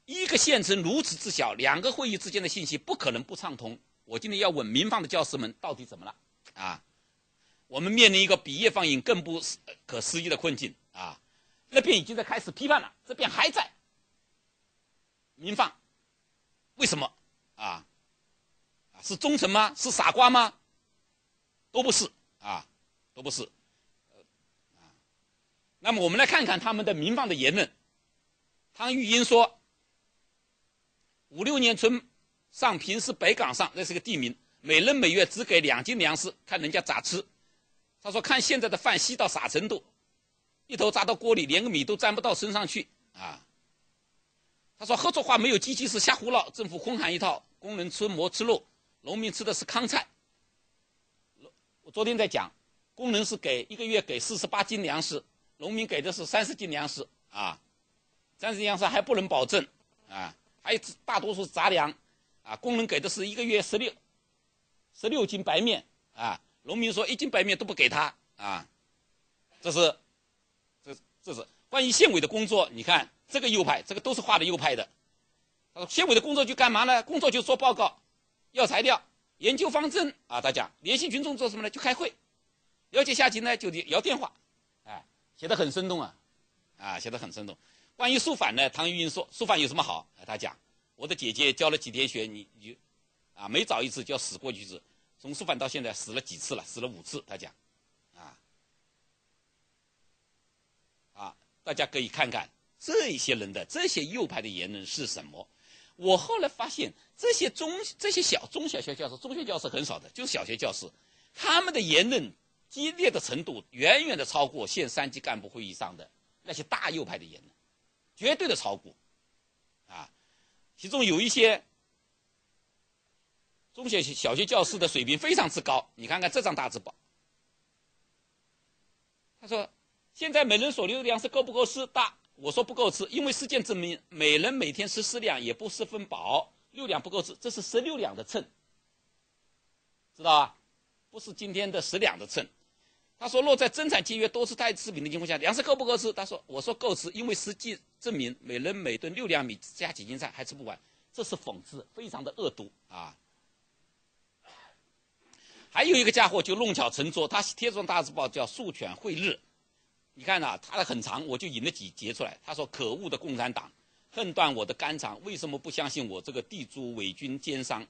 一个县城如此之小，两个会议之间的信息不可能不畅通。我今天要问民放的教师们，到底怎么了？啊，我们面临一个比叶放映更不可思议的困境啊！那边已经在开始批判了，这边还在民放，为什么啊？是忠诚吗？是傻瓜吗？都不是啊，都不是。那么我们来看看他们的民放的言论。汤玉英说：“五六年春上平时北岗上，那是个地名。”每人每月只给两斤粮食，看人家咋吃。他说：“看现在的饭稀到啥程度，一头扎到锅里，连个米都沾不到身上去啊。”他说：“合作化没有机器是瞎胡闹，政府空喊一套，工人吃馍吃肉，农民吃的是糠菜。”我昨天在讲，工人是给一个月给四十八斤粮食，农民给的是三十斤粮食啊，三十斤粮食还不能保证啊，还有大多数杂粮啊，工人给的是一个月十六。十六斤白面啊，农民说一斤白面都不给他啊，这是，这这是关于县委的工作。你看这个右派，这个都是画的右派的。他说县委的工作就干嘛呢？工作就做报告，要材料，研究方针啊。他讲联系群众做什么呢？就开会，了解下级呢就得摇电话，哎，写的很生动啊，啊，写的很生动。关于肃反呢，唐玉英说肃反有什么好？他讲我的姐姐教了几天学，你你。啊，每找一次就要死过去一次，从师范到现在死了几次了？死了五次。他讲，啊，啊，大家可以看看这些人的这些右派的言论是什么。我后来发现，这些中这些小中小学教师、中学教师很少的，就是小学教师，他们的言论激烈的程度远远的超过县三级干部会议上的那些大右派的言论，绝对的超过。其中有一些。中学小学教师的水平非常之高，你看看这张大字报。他说：“现在每人所留的粮食够不够吃？大，我说不够吃，因为实践证明，每人每天吃四两也不十分饱，六两不够吃，这是十六两的秤，知道吧？不是今天的十两的秤。”他说：“若在增产节约、多吃太次品的情况下，粮食够不够吃？”他说：“我说够吃，因为实际证明，每人每顿六两米加几斤菜还吃不完，这是讽刺，非常的恶毒啊。”还有一个家伙就弄巧成拙，他贴这张大字报叫《树犬会日》，你看呐，他的很长，我就引了几节出来。他说：“可恶的共产党，恨断我的肝肠，为什么不相信我这个地主伪军奸商？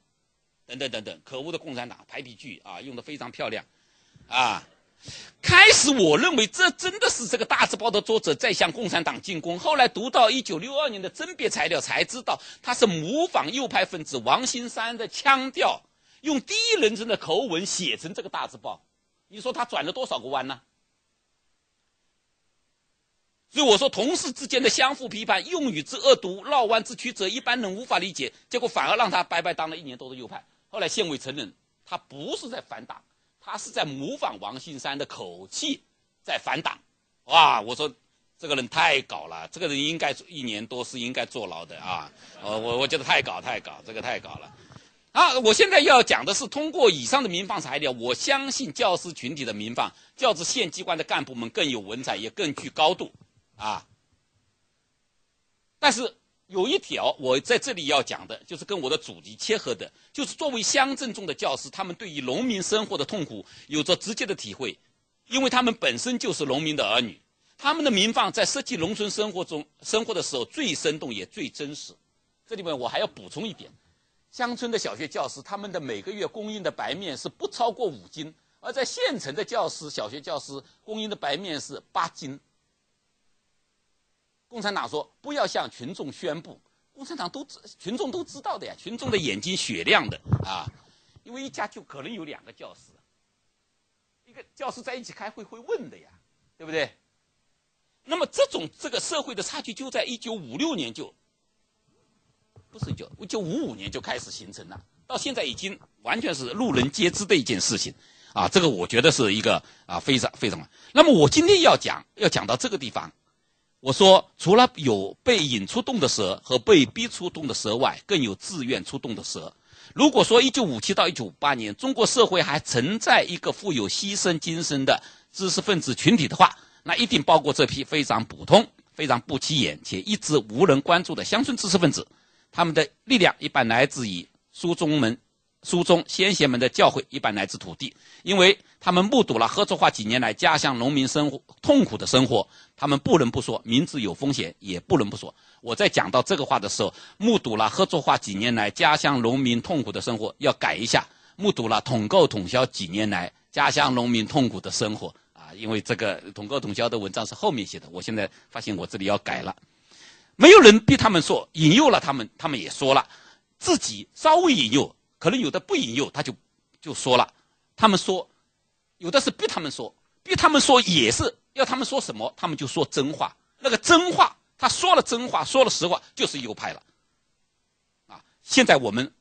等等等等，可恶的共产党，排比句啊，用的非常漂亮，啊。开始我认为这真的是这个大字报的作者在向共产党进攻，后来读到一九六二年的甄别材料，才知道他是模仿右派分子王新山的腔调。”用第一人称的口吻写成这个大字报，你说他转了多少个弯呢？所以我说，同事之间的相互批判，用语之恶毒，绕弯之曲折，一般人无法理解，结果反而让他白白当了一年多的右派。后来县委承认，他不是在反党，他是在模仿王信山的口气在反党，哇！我说这个人太搞了，这个人应该一年多是应该坐牢的啊！呃，我我觉得太搞太搞，这个太搞了。啊，我现在要讲的是，通过以上的民放材料，我相信教师群体的民放，教职县机关的干部们更有文采，也更具高度啊。但是有一条，我在这里要讲的，就是跟我的主题切合的，就是作为乡镇中的教师，他们对于农民生活的痛苦有着直接的体会。因为他们本身就是农民的儿女，他们的民放在涉及农村生活中生活的时候最生动也最真实。这里面我还要补充一点：乡村的小学教师，他们的每个月供应的白面是不超过五斤，而在县城的教师、小学教师供应的白面是八斤。共产党说不要向群众宣布，共产党都知，群众都知道的呀，群众的眼睛雪亮的啊，因为一家就可能有两个教师。一个教师在一起开会会问的呀，对不对？那么这种这个社会的差距就在一九五六年就，不是九一九五五年就开始形成了，到现在已经完全是路人皆知的一件事情啊！这个我觉得是一个啊非常非常。那么我今天要讲要讲到这个地方，我说除了有被引出洞的蛇和被逼出洞的蛇外，更有自愿出洞的蛇。如果说一九五七到一九五八年中国社会还存在一个富有牺牲精神的知识分子群体的话，那一定包括这批非常普通、非常不起眼且一直无人关注的乡村知识分子。他们的力量一般来自于书中门、书中先贤们的教诲，一般来自土地，因为他们目睹了合作化几年来家乡农民生活痛苦的生活，他们不能不说明知有风险，也不能不说。我在讲到这个话的时候，目睹了合作化几年来家乡农民痛苦的生活，要改一下。目睹了统购统销几年来家乡农民痛苦的生活啊，因为这个统购统销的文章是后面写的，我现在发现我这里要改了。没有人逼他们说，引诱了他们，他们也说了，自己稍微引诱，可能有的不引诱，他就就说了。他们说，有的是逼他们说，逼他们说也是 (laughs) 要他们说什么，他们就说真话，那个真话。他说了真话，说了实话，就是右派了。啊，现在我们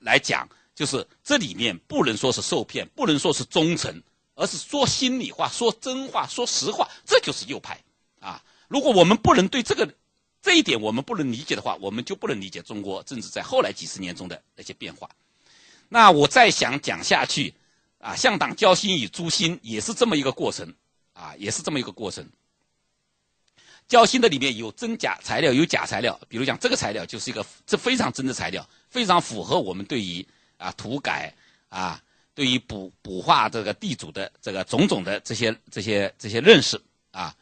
来讲，就是这里面不能说是受骗，不能说是忠诚，而是说心里话，说真话，说实话，这就是右派。啊，如果我们不能对这个这一点我们不能理解的话，我们就不能理解中国政治在后来几十年中的那些变化。那我再想讲下去，啊，向党交心与诛心也是这么一个过程，啊，也是这么一个过程。交心的里面有真假材料，有假材料。比如讲，这个材料就是一个这非常真的材料，非常符合我们对于啊土改啊，对于补补画这个地主的这个种种的这些这些这些认识啊。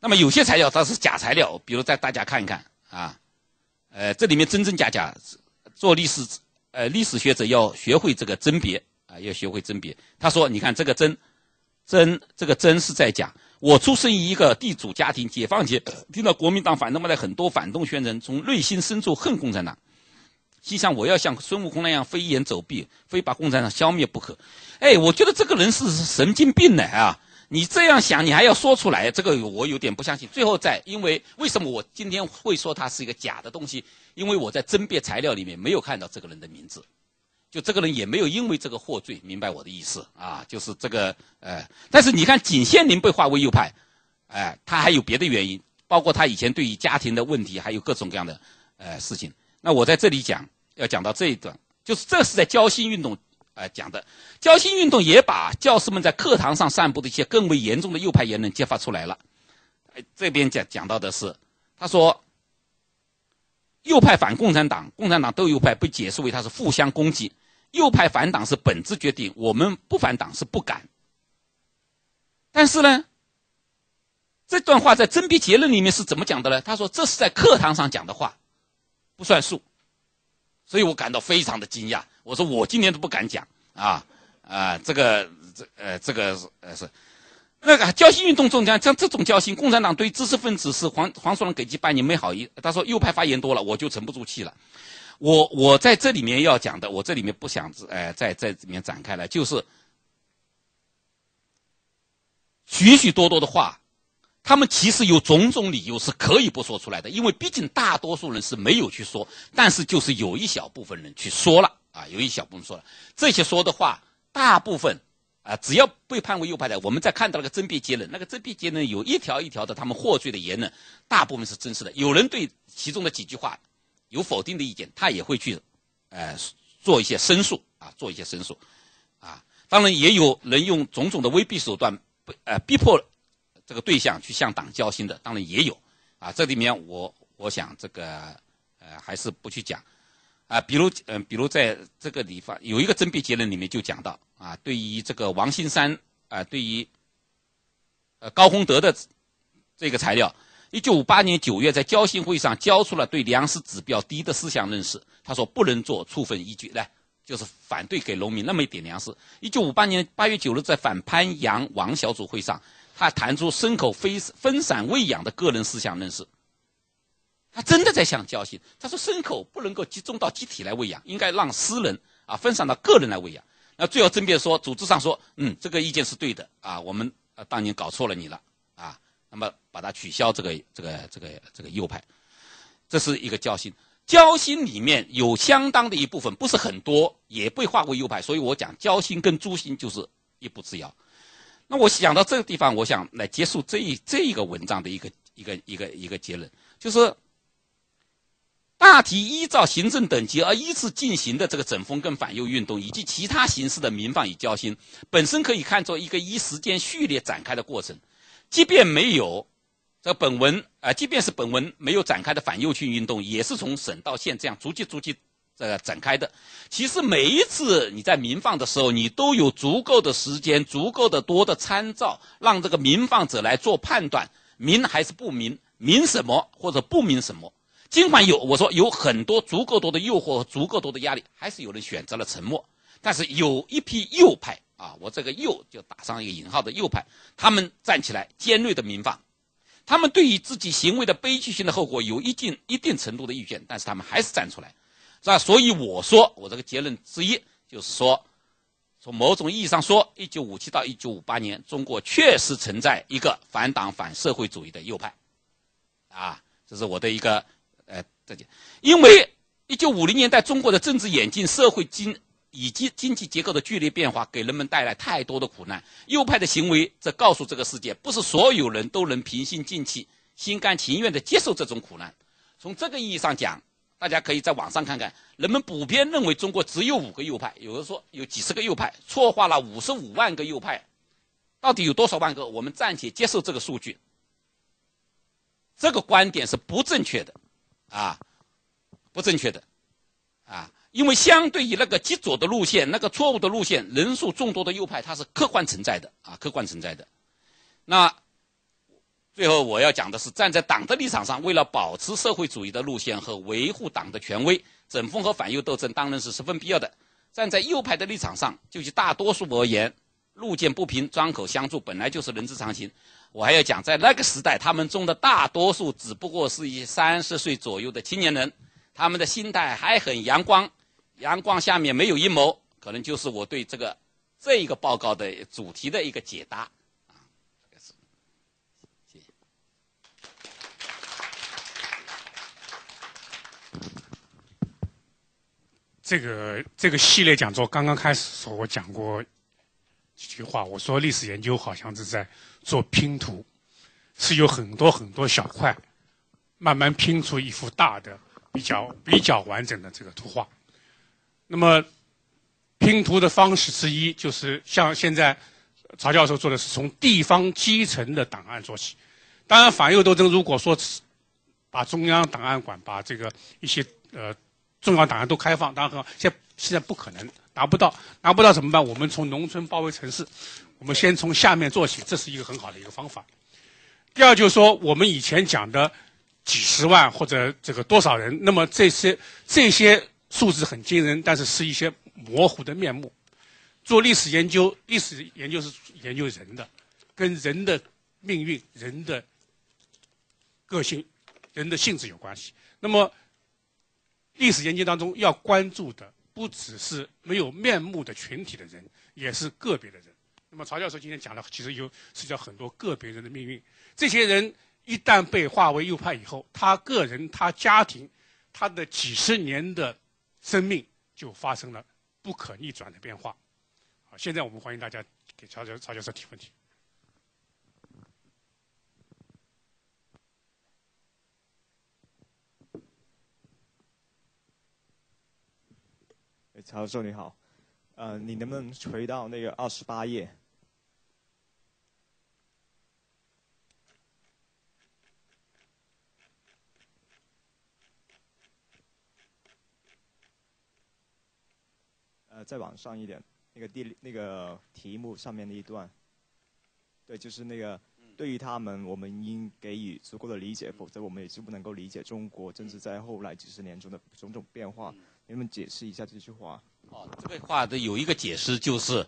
那么有些材料它是假材料，比如在大家看一看啊，呃，这里面真真假假，做历史呃历史学者要学会这个甄别啊，要学会甄别。他说，你看这个真真这个真是在讲。我出生于一个地主家庭，解放前听到国民党反动派的很多反动宣传，从内心深处恨共产党，心想我要像孙悟空那样飞檐走壁，非把共产党消灭不可。哎，我觉得这个人是神经病呢啊！你这样想，你还要说出来，这个我有点不相信。最后在，因为为什么我今天会说他是一个假的东西？因为我在甄别材料里面没有看到这个人的名字。就这个人也没有因为这个获罪，明白我的意思啊？就是这个，呃，但是你看景宪林被划为右派，哎，他还有别的原因，包括他以前对于家庭的问题，还有各种各样的呃事情。那我在这里讲，要讲到这一段，就是这是在交心运动呃讲的，交心运动也把教师们在课堂上散布的一些更为严重的右派言论揭发出来了。这边讲讲到的是，他说。右派反共产党，共产党斗右派被解释为他是互相攻击。右派反党是本质决定，我们不反党是不敢。但是呢，这段话在甄别结论里面是怎么讲的呢？他说这是在课堂上讲的话，不算数。所以我感到非常的惊讶。我说我今年都不敢讲啊啊，这个这呃这个呃是。那个交心运动中，像像这种交心，共产党对知识分子是黄黄树人给其百年没好意。他说右派发言多了，我就沉不住气了。我我在这里面要讲的，我这里面不想哎在在里面展开了，就是许许多多的话，他们其实有种种理由是可以不说出来的，因为毕竟大多数人是没有去说，但是就是有一小部分人去说了啊，有一小部分说了这些说的话，大部分啊，只要被判为右派的，我们再看到那个甄别结论，那个甄别结论有一条一条的他们获罪的言论，大部分是真实的。有人对其中的几句话有否定的意见，他也会去，呃，做一些申诉啊，做一些申诉，啊，当然也有人用种种的威逼手段，呃，逼迫这个对象去向党交心的，当然也有，啊，这里面我我想这个呃还是不去讲。啊，比如，嗯，比如在这个地方有一个甄别结论里面就讲到，啊，对于这个王新山，啊，对于，呃，高洪德的这个材料，一九五八年九月在交信会上交出了对粮食指标低的思想认识，他说不能做处分依据，来，就是反对给农民那么一点粮食。一九五八年八月九日在反潘杨王小组会上，他谈出牲口分分散喂养的个人思想认识。他真的在向交信。他说：“牲口不能够集中到集体来喂养，应该让私人啊分散到个人来喂养。”那最后争辩说，组织上说：“嗯，这个意见是对的啊，我们呃当年搞错了你了啊。”那么把它取消这个这个这个这个右派，这是一个交心。交心里面有相当的一部分，不是很多，也被划为右派。所以我讲交心跟诛心就是一步之遥。那我想到这个地方，我想来结束这一这一个文章的一个一个一个一个结论，就是。大体依照行政等级而依次进行的这个整风跟反右运动，以及其他形式的民放与交心，本身可以看作一个依时间序列展开的过程。即便没有这本文啊，即便是本文没有展开的反右倾运动，也是从省到县这样逐级逐级这个展开的。其实每一次你在民放的时候，你都有足够的时间、足够的多的参照，让这个民放者来做判断：民还是不民，民什么或者不民什么。尽管有我说有很多足够多的诱惑和足够多的压力，还是有人选择了沉默。但是有一批右派啊，我这个右就打上一个引号的右派，他们站起来尖锐的民放，他们对于自己行为的悲剧性的后果有一定一定程度的预见，但是他们还是站出来，是吧？所以我说我这个结论之一就是说，从某种意义上说，一九五七到一九五八年，中国确实存在一个反党反社会主义的右派，啊，这是我的一个。呃，这点，因为一九五零年代中国的政治演进、社会经以及经济结构的剧烈变化，给人们带来太多的苦难。右派的行为则告诉这个世界，不是所有人都能平心静气、心甘情愿地接受这种苦难。从这个意义上讲，大家可以在网上看看，人们普遍认为中国只有五个右派，有的说有几十个右派，错划了五十五万个右派，到底有多少万个？我们暂且接受这个数据，这个观点是不正确的。啊，不正确的，啊，因为相对于那个极左的路线，那个错误的路线，人数众多的右派，它是客观存在的，啊，客观存在的。那最后我要讲的是，站在党的立场上，为了保持社会主义的路线和维护党的权威，整风和反右斗争当然是十分必要的。站在右派的立场上，就其大多数而言，路见不平，张口相助，本来就是人之常情。我还要讲，在那个时代，他们中的大多数只不过是一三十岁左右的青年人，他们的心态还很阳光，阳光下面没有阴谋，可能就是我对这个这一个报告的主题的一个解答。这个，这个系列讲座刚刚开始的时候，我讲过几句话，我说历史研究好像是在。做拼图，是有很多很多小块，慢慢拼出一幅大的、比较比较完整的这个图画。那么，拼图的方式之一就是像现在曹教授做的是从地方基层的档案做起。当然，反右斗争如果说把中央档案馆、把这个一些呃重要档案都开放，当然很好。现现在不可能达不到，达不到怎么办？我们从农村包围城市。我们先从下面做起，这是一个很好的一个方法。第二就是说，我们以前讲的几十万或者这个多少人，那么这些这些数字很惊人，但是是一些模糊的面目。做历史研究，历史研究是研究人的，跟人的命运、人的个性、人的性质有关系。那么，历史研究当中要关注的，不只是没有面目的群体的人，也是个别的人。那么曹教授今天讲了，其实有涉及到很多个别人的命运。这些人一旦被划为右派以后，他个人、他家庭、他的几十年的生命就发生了不可逆转的变化。好，现在我们欢迎大家给曹教曹教授提问题。曹教授你好，呃，你能不能回到那个二十八页？呃，再往上一点，那个第那个题目上面的一段，对，就是那个对于他们，我们应给予足够的理解，否则我们也是不能够理解中国政治在后来几十年中的种种变化。你们解释一下这句话？哦，这个话的有一个解释就是，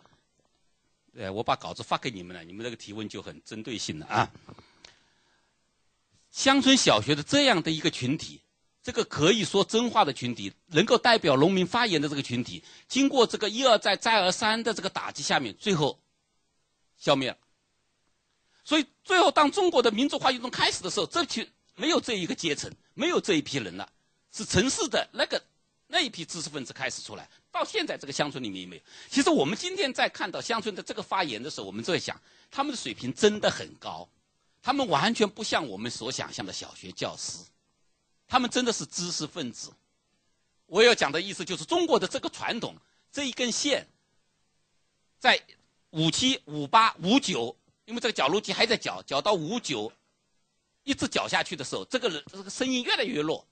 呃，我把稿子发给你们了，你们这个提问就很针对性了啊。乡村小学的这样的一个群体。这个可以说真话的群体，能够代表农民发言的这个群体，经过这个一而再、再而三的这个打击下面，最后消灭了。所以，最后当中国的民主化运动开始的时候，这群没有这一个阶层，没有这一批人了，是城市的那个那一批知识分子开始出来。到现在这个乡村里面也没有。其实我们今天在看到乡村的这个发言的时候，我们就在想，他们的水平真的很高，他们完全不像我们所想象的小学教师。他们真的是知识分子。我要讲的意思就是，中国的这个传统，这一根线，在五七、五八、五九，因为这个绞肉机还在绞，绞到五九，一直绞下去的时候，这个人这个声音越来越弱，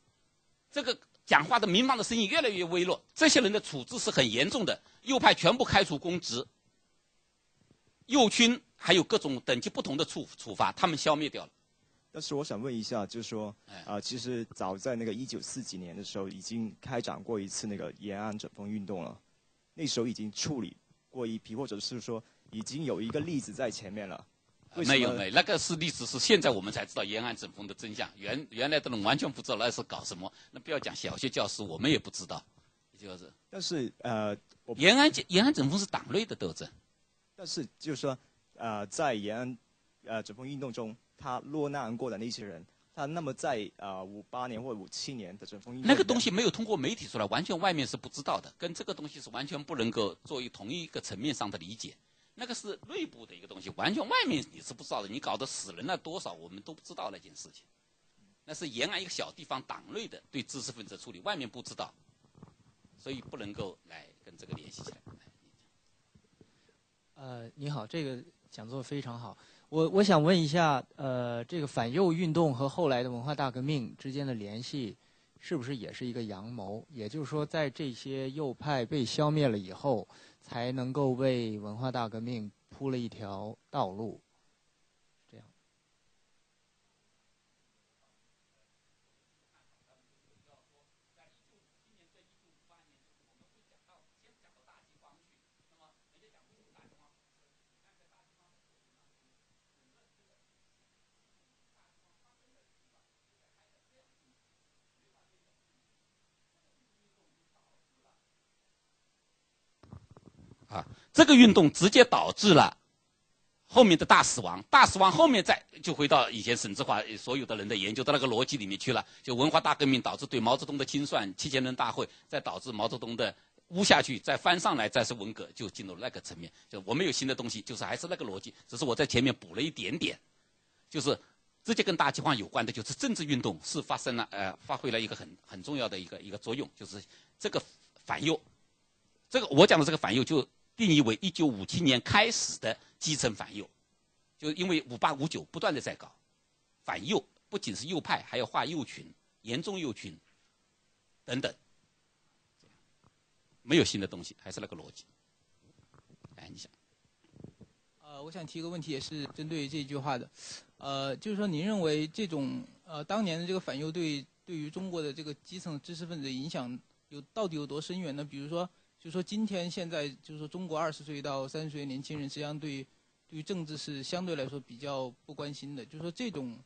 这个讲话的民放的声音越来越微弱。这些人的处置是很严重的，右派全部开除公职，右军还有各种等级不同的处处罚，他们消灭掉了。但是我想问一下，就是说，啊，其实早在那个一九四几年的时候，已经开展过一次那个延安整风运动了，那时候已经处理过一批，或者是说已经有一个例子在前面了。没有没有，那个是例子，是现在我们才知道延安整风的真相。原原来的人完全不知道那是搞什么。那不要讲小学教师，我们也不知道，就是。但是呃，延安延安整风是党内的斗争。但是就是说，呃，在延安呃整风运动中。他落难过的那些人，他那么在啊五八年或五七年的整风运动，那个东西没有通过媒体出来，完全外面是不知道的，跟这个东西是完全不能够作为同一个层面上的理解。那个是内部的一个东西，完全外面你是不知道的。你搞得死人了多少，我们都不知道那件事情。那是延安一个小地方党内的对知识分子处理，外面不知道，所以不能够来跟这个联系起来。呃，你好，这个讲座非常好。我我想问一下，呃，这个反右运动和后来的文化大革命之间的联系，是不是也是一个阳谋？也就是说，在这些右派被消灭了以后，才能够为文化大革命铺了一条道路。这个运动直接导致了后面的大死亡，大死亡后面再就回到以前沈志华所有的人的研究的那个逻辑里面去了。就文化大革命导致对毛泽东的清算，七千人大会再导致毛泽东的污下去，再翻上来，再是文革，就进入那个层面。就我没有新的东西，就是还是那个逻辑，只是我在前面补了一点点，就是直接跟大饥荒有关的，就是政治运动是发生了，呃，发挥了一个很很重要的一个一个作用，就是这个反右，这个我讲的这个反右就。定义为一九五七年开始的基层反右，就因为五八五九不断的在搞反右，不仅是右派，还要划右群、严重右群等等，没有新的东西，还是那个逻辑。哎，你想？呃，我想提一个问题，也是针对这句话的，呃，就是说，您认为这种呃当年的这个反右对对于中国的这个基层知识分子的影响有到底有多深远呢？比如说。就说今天现在就是说中国二十岁到三十岁年轻人实际上对对于政治是相对来说比较不关心的。就说这种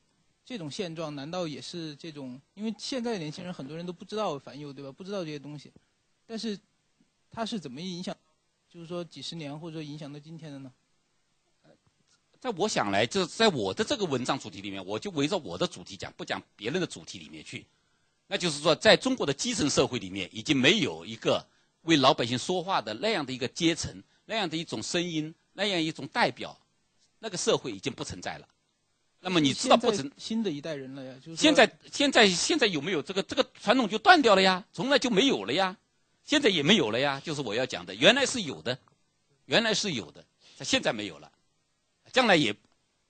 这种现状难道也是这种？因为现在年轻人很多人都不知道反右对吧？不知道这些东西，但是它是怎么影响？就是说几十年或者说影响到今天的呢？在我想来，就在我的这个文章主题里面，我就围着我的主题讲，不讲别人的主题里面去。那就是说，在中国的基层社会里面，已经没有一个。为老百姓说话的那样的一个阶层，那样的一种声音，那样一种代表，那个社会已经不存在了。那么你知道不存新的一代人了呀？就是现在现在现在有没有这个这个传统就断掉了呀？从来就没有了呀，现在也没有了呀。就是我要讲的，原来是有的，原来是有的，现在没有了，将来也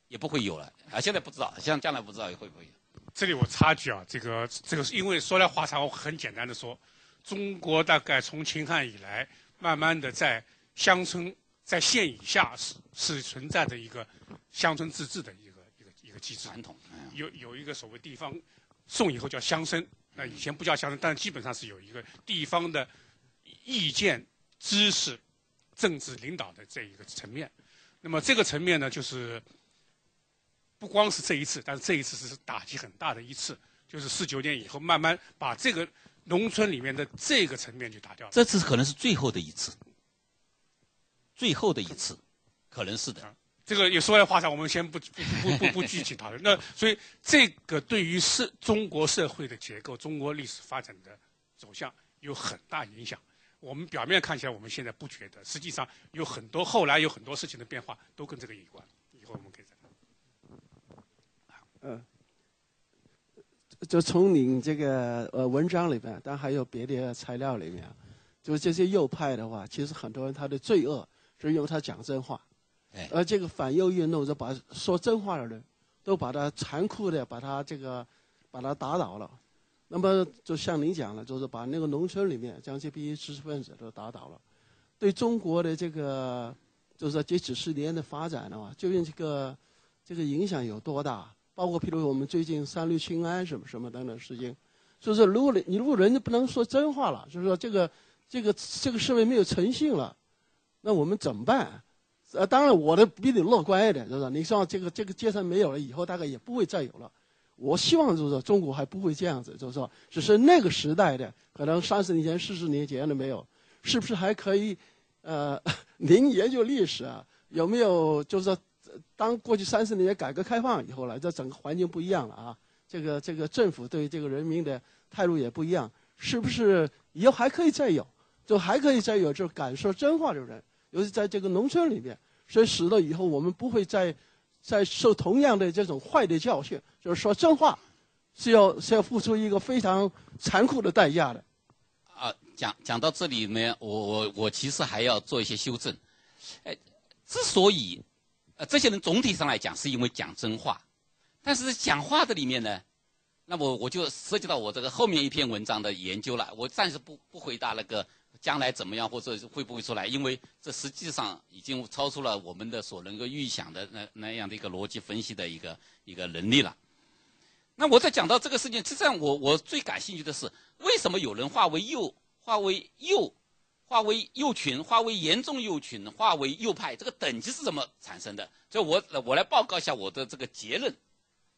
也不会有了啊！现在不知道，像将来不知道会不会有。这里我插句啊，这个这个是因为说来话长，我很简单的说，中国大概从秦汉以来，慢慢的在乡村在县以下是是存在的一个乡村自治的一个。机制传统有有一个所谓地方，宋以后叫乡绅，那以前不叫乡绅，但基本上是有一个地方的意见、知识、政治领导的这一个层面。那么这个层面呢，就是不光是这一次，但是这一次是打击很大的一次，就是四九年以后，慢慢把这个农村里面的这个层面就打掉了。这次可能是最后的一次，最后的一次，可能是的。这个也说来话长，我们先不不不不不具体讨论。那所以这个对于社中国社会的结构、中国历史发展的走向有很大影响。我们表面看起来我们现在不觉得，实际上有很多后来有很多事情的变化都跟这个有关。以后我们可以再谈。嗯，就从您这个呃文章里面，但还有别的材料里面，就是这些右派的话，其实很多人他的罪恶是因为他讲真话。哎而这个反右运动，就把说真话的人，都把他残酷的把他这个，把他打倒了。那么就像您讲了，就是把那个农村里面将这批知识分子都打倒了。对中国的这个，就是说这几十年的发展的话，究竟这个这个影响有多大？包括譬如我们最近三氯氰胺什么什么等等事情。就是，如果你如果人家不能说真话了，就是说这个这个这个社会没有诚信了，那我们怎么办？呃，当然，我的比你乐观一点，就是吧？你说这个这个阶层没有了，以后大概也不会再有了。我希望就是说，中国还不会这样子，就是说，只是那个时代的可能三十年前、四十年前的没有，是不是还可以？呃，(laughs) 您研究历史啊，有没有就是说，当过去三十年改革开放以后了，这整个环境不一样了啊，这个这个政府对这个人民的态度也不一样，是不是以后还可以再有？就还可以再有，就敢说真话的人。尤其在这个农村里面，所以使得以后我们不会再再受同样的这种坏的教训，就是说真话是要是要付出一个非常残酷的代价的。啊，讲讲到这里呢，我我我其实还要做一些修正。哎，之所以呃这些人总体上来讲是因为讲真话，但是讲话的里面呢，那么我就涉及到我这个后面一篇文章的研究了。我暂时不不回答那个。将来怎么样，或者会不会出来？因为这实际上已经超出了我们的所能够预想的那那样的一个逻辑分析的一个一个能力了。那我在讲到这个事情，实际上我我最感兴趣的是，为什么有人化为右，化为右，化为右群，化为严重右群，化为右派？这个等级是怎么产生的？所以我我来报告一下我的这个结论。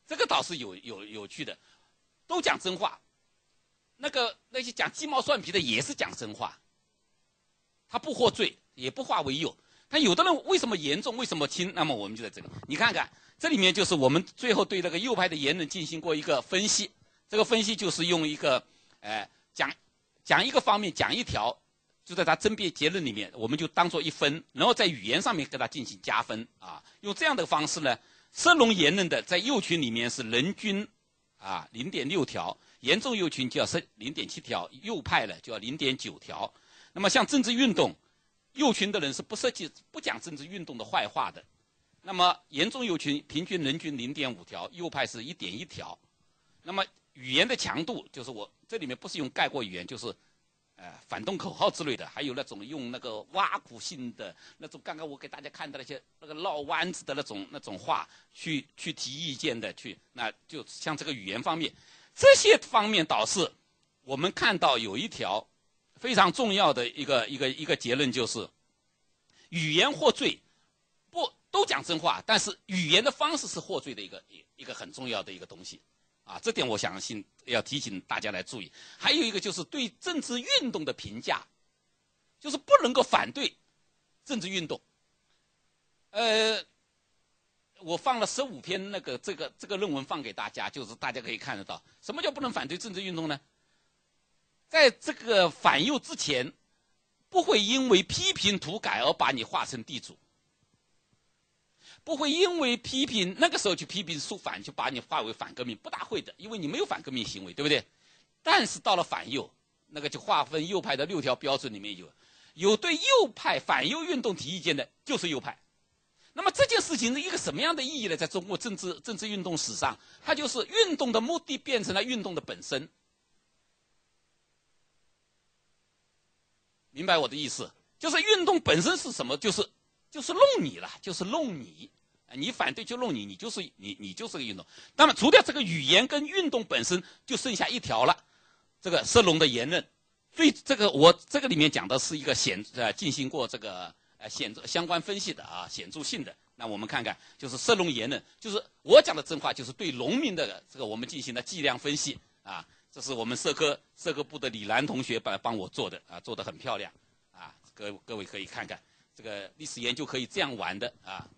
这个倒是有有有趣的，都讲真话。那个那些讲鸡毛蒜皮的也是讲真话。他不获罪，也不化为右。但有的人为什么严重，为什么轻？那么我们就在这里，你看看，这里面就是我们最后对那个右派的言论进行过一个分析。这个分析就是用一个，呃，讲讲一个方面，讲一条，就在他争辩结论里面，我们就当做一分，然后在语言上面给他进行加分啊。用这样的方式呢，涉农言论的在右群里面是人均啊零点六条，严重右群就要是零点七条，右派呢就要零点九条。那么像政治运动，右群的人是不涉及、不讲政治运动的坏话的。那么严重右群平均人均零点五条，右派是一点一条。那么语言的强度，就是我这里面不是用概括语言，就是，呃，反动口号之类的，还有那种用那个挖苦性的那种，刚刚我给大家看的那些那个绕弯子的那种那种话，去去提意见的，去那就像这个语言方面，这些方面导致我们看到有一条。非常重要的一个一个一个结论就是，语言获罪，不都讲真话，但是语言的方式是获罪的一个一一个很重要的一个东西，啊，这点我相信要提醒大家来注意。还有一个就是对政治运动的评价，就是不能够反对政治运动。呃，我放了十五篇那个这个这个论文放给大家，就是大家可以看得到，什么叫不能反对政治运动呢？在这个反右之前，不会因为批评土改而把你划成地主，不会因为批评那个时候去批评肃反，就把你划为反革命，不大会的，因为你没有反革命行为，对不对？但是到了反右，那个就划分右派的六条标准里面有，有对右派反右运动提意见的，就是右派。那么这件事情是一个什么样的意义呢？在中国政治政治运动史上，它就是运动的目的变成了运动的本身。明白我的意思？就是运动本身是什么？就是就是弄你了，就是弄你。你反对就弄你，你就是你你就是个运动。那么除掉这个语言跟运动本身，就剩下一条了。这个色龙的言论，最这个我这个里面讲的是一个显呃进行过这个呃显著相关分析的啊显著性的。那我们看看，就是色龙言论，就是我讲的真话，就是对农民的这个我们进行了计量分析啊。这是我们社科社科部的李兰同学帮帮我做的啊，做的很漂亮啊。各各位可以看看，这个历史研究可以这样玩的啊。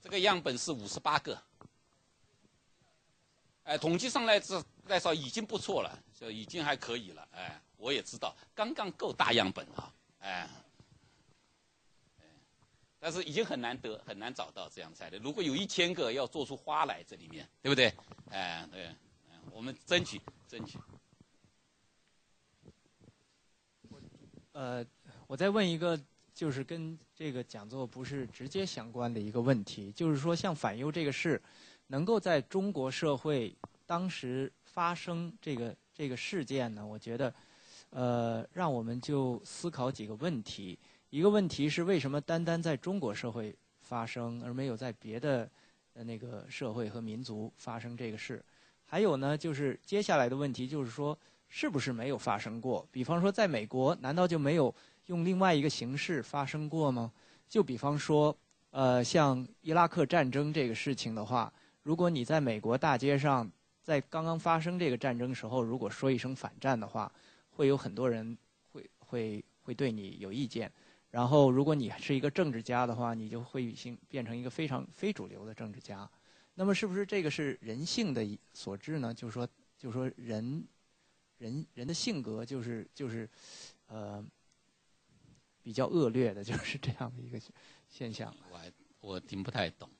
这个样本是五十八个，哎，统计上来这来说已经不错了，就已经还可以了，哎，我也知道，刚刚够大样本啊，哎，但是已经很难得，很难找到这样菜的。如果有一千个，要做出花来，这里面对不对？哎，对，我们争取争取。呃，我再问一个。就是跟这个讲座不是直接相关的一个问题，就是说像反右这个事，能够在中国社会当时发生这个这个事件呢？我觉得，呃，让我们就思考几个问题。一个问题是为什么单单在中国社会发生，而没有在别的那个社会和民族发生这个事？还有呢，就是接下来的问题就是说，是不是没有发生过？比方说，在美国，难道就没有？用另外一个形式发生过吗？就比方说，呃，像伊拉克战争这个事情的话，如果你在美国大街上，在刚刚发生这个战争时候，如果说一声反战的话，会有很多人会会会对你有意见。然后，如果你是一个政治家的话，你就会性变成一个非常非主流的政治家。那么，是不是这个是人性的所致呢？就是说，就是说，人人人的性格就是就是，呃。比较恶劣的就是这样的一个现象。我还我听不太懂，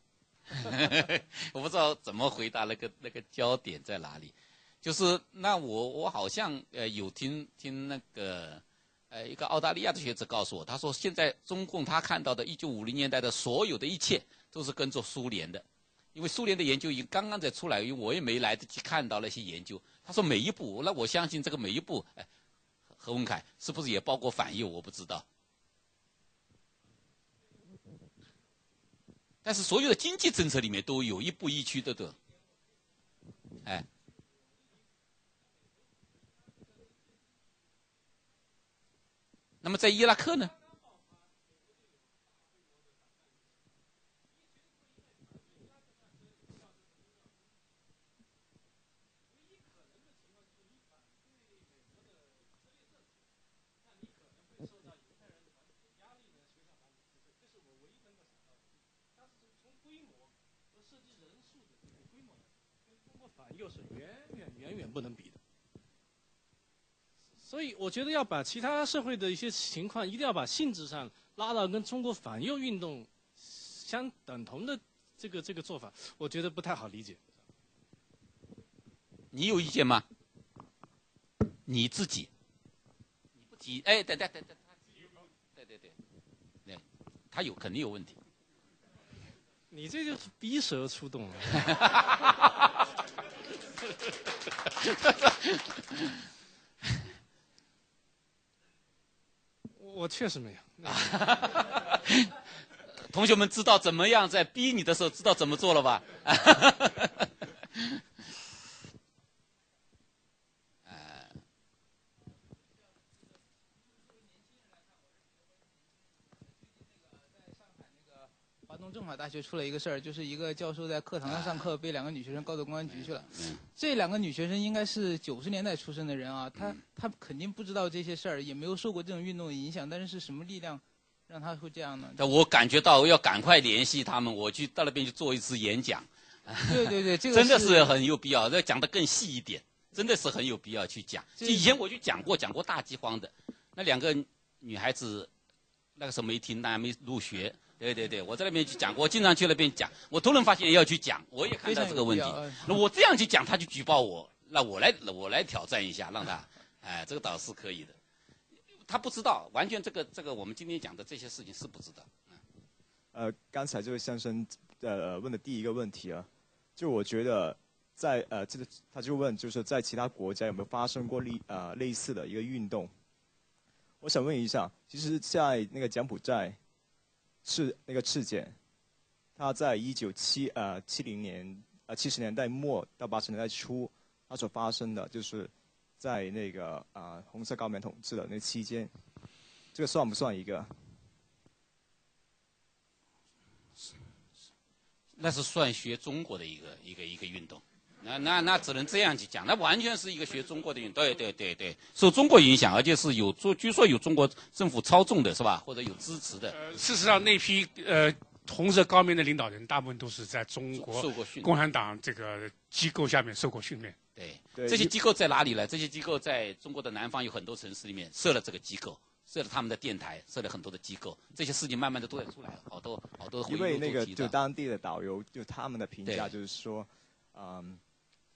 (laughs) 我不知道怎么回答那个那个焦点在哪里。就是那我我好像呃有听听那个呃一个澳大利亚的学者告诉我，他说现在中共他看到的1950年代的所有的一切都是跟着苏联的，因为苏联的研究已经刚刚在出来，因为我也没来得及看到那些研究。他说每一步，那我相信这个每一步，哎，何文凯是不是也包括反右？我不知道。但是所有的经济政策里面都有一步一趋的的，哎，那么在伊拉克呢？不能比的，所以我觉得要把其他社会的一些情况，一定要把性质上拉到跟中国反右运动相等同的这个这个做法，我觉得不太好理解。你有意见吗？你自己？你不提？哎，等等等等，对对对，对，他有肯定有问题。你这就是逼蛇出洞了。(laughs) 我确实没有。(laughs) 同学们知道怎么样在逼你的时候知道怎么做了吧？(laughs) 政法大学出了一个事儿，就是一个教授在课堂上上课，被两个女学生告到公安局去了。这两个女学生应该是九十年代出生的人啊，她她肯定不知道这些事儿，也没有受过这种运动的影响。但是是什么力量让她会这样呢？我感觉到要赶快联系他们，我去到那边去做一次演讲。对对对，这个 (laughs) 真的是很有必要，要讲的更细一点，真的是很有必要去讲。以前我就讲过，讲过大饥荒的那两个女孩子，那个时候没听，那还没入学。对对对，我在那边去讲过，我经常去那边讲。我突然发现要去讲，我也看到这个问题。那我这样去讲，他就举报我，那我来我来挑战一下，让他，(laughs) 哎，这个倒是可以的。他不知道，完全这个这个我们今天讲的这些事情是不知道。呃，刚才这位先生呃问的第一个问题啊，就我觉得在呃这个他就问就是在其他国家有没有发生过类呃类似的一个运动？我想问一下，其实，在那个柬埔寨赤那个赤柬，它在一九七呃七零年呃七十年代末到八十年代初，它所发生的就是在那个啊、红色高棉统治的那期间，这个算不算一个？那是算学中国的一个一个一个运动，那那那只能这样去讲，那完全是一个学中国的运动，对对对对，受中国影响，而且是有做，据说有中国政府操纵的是吧，或者有支持的，呃，事实上那批呃红色高棉的领导人，大部分都是在中国受过训共产党这个机构下面受过训练。对，这些机构在哪里呢？这些机构在中国的南方有很多城市里面设了这个机构，设了他们的电台，设了很多的机构，这些事情慢慢的都在出来了，好多好多回忆因为那个就当地的导游，就他们的评价就是说，嗯，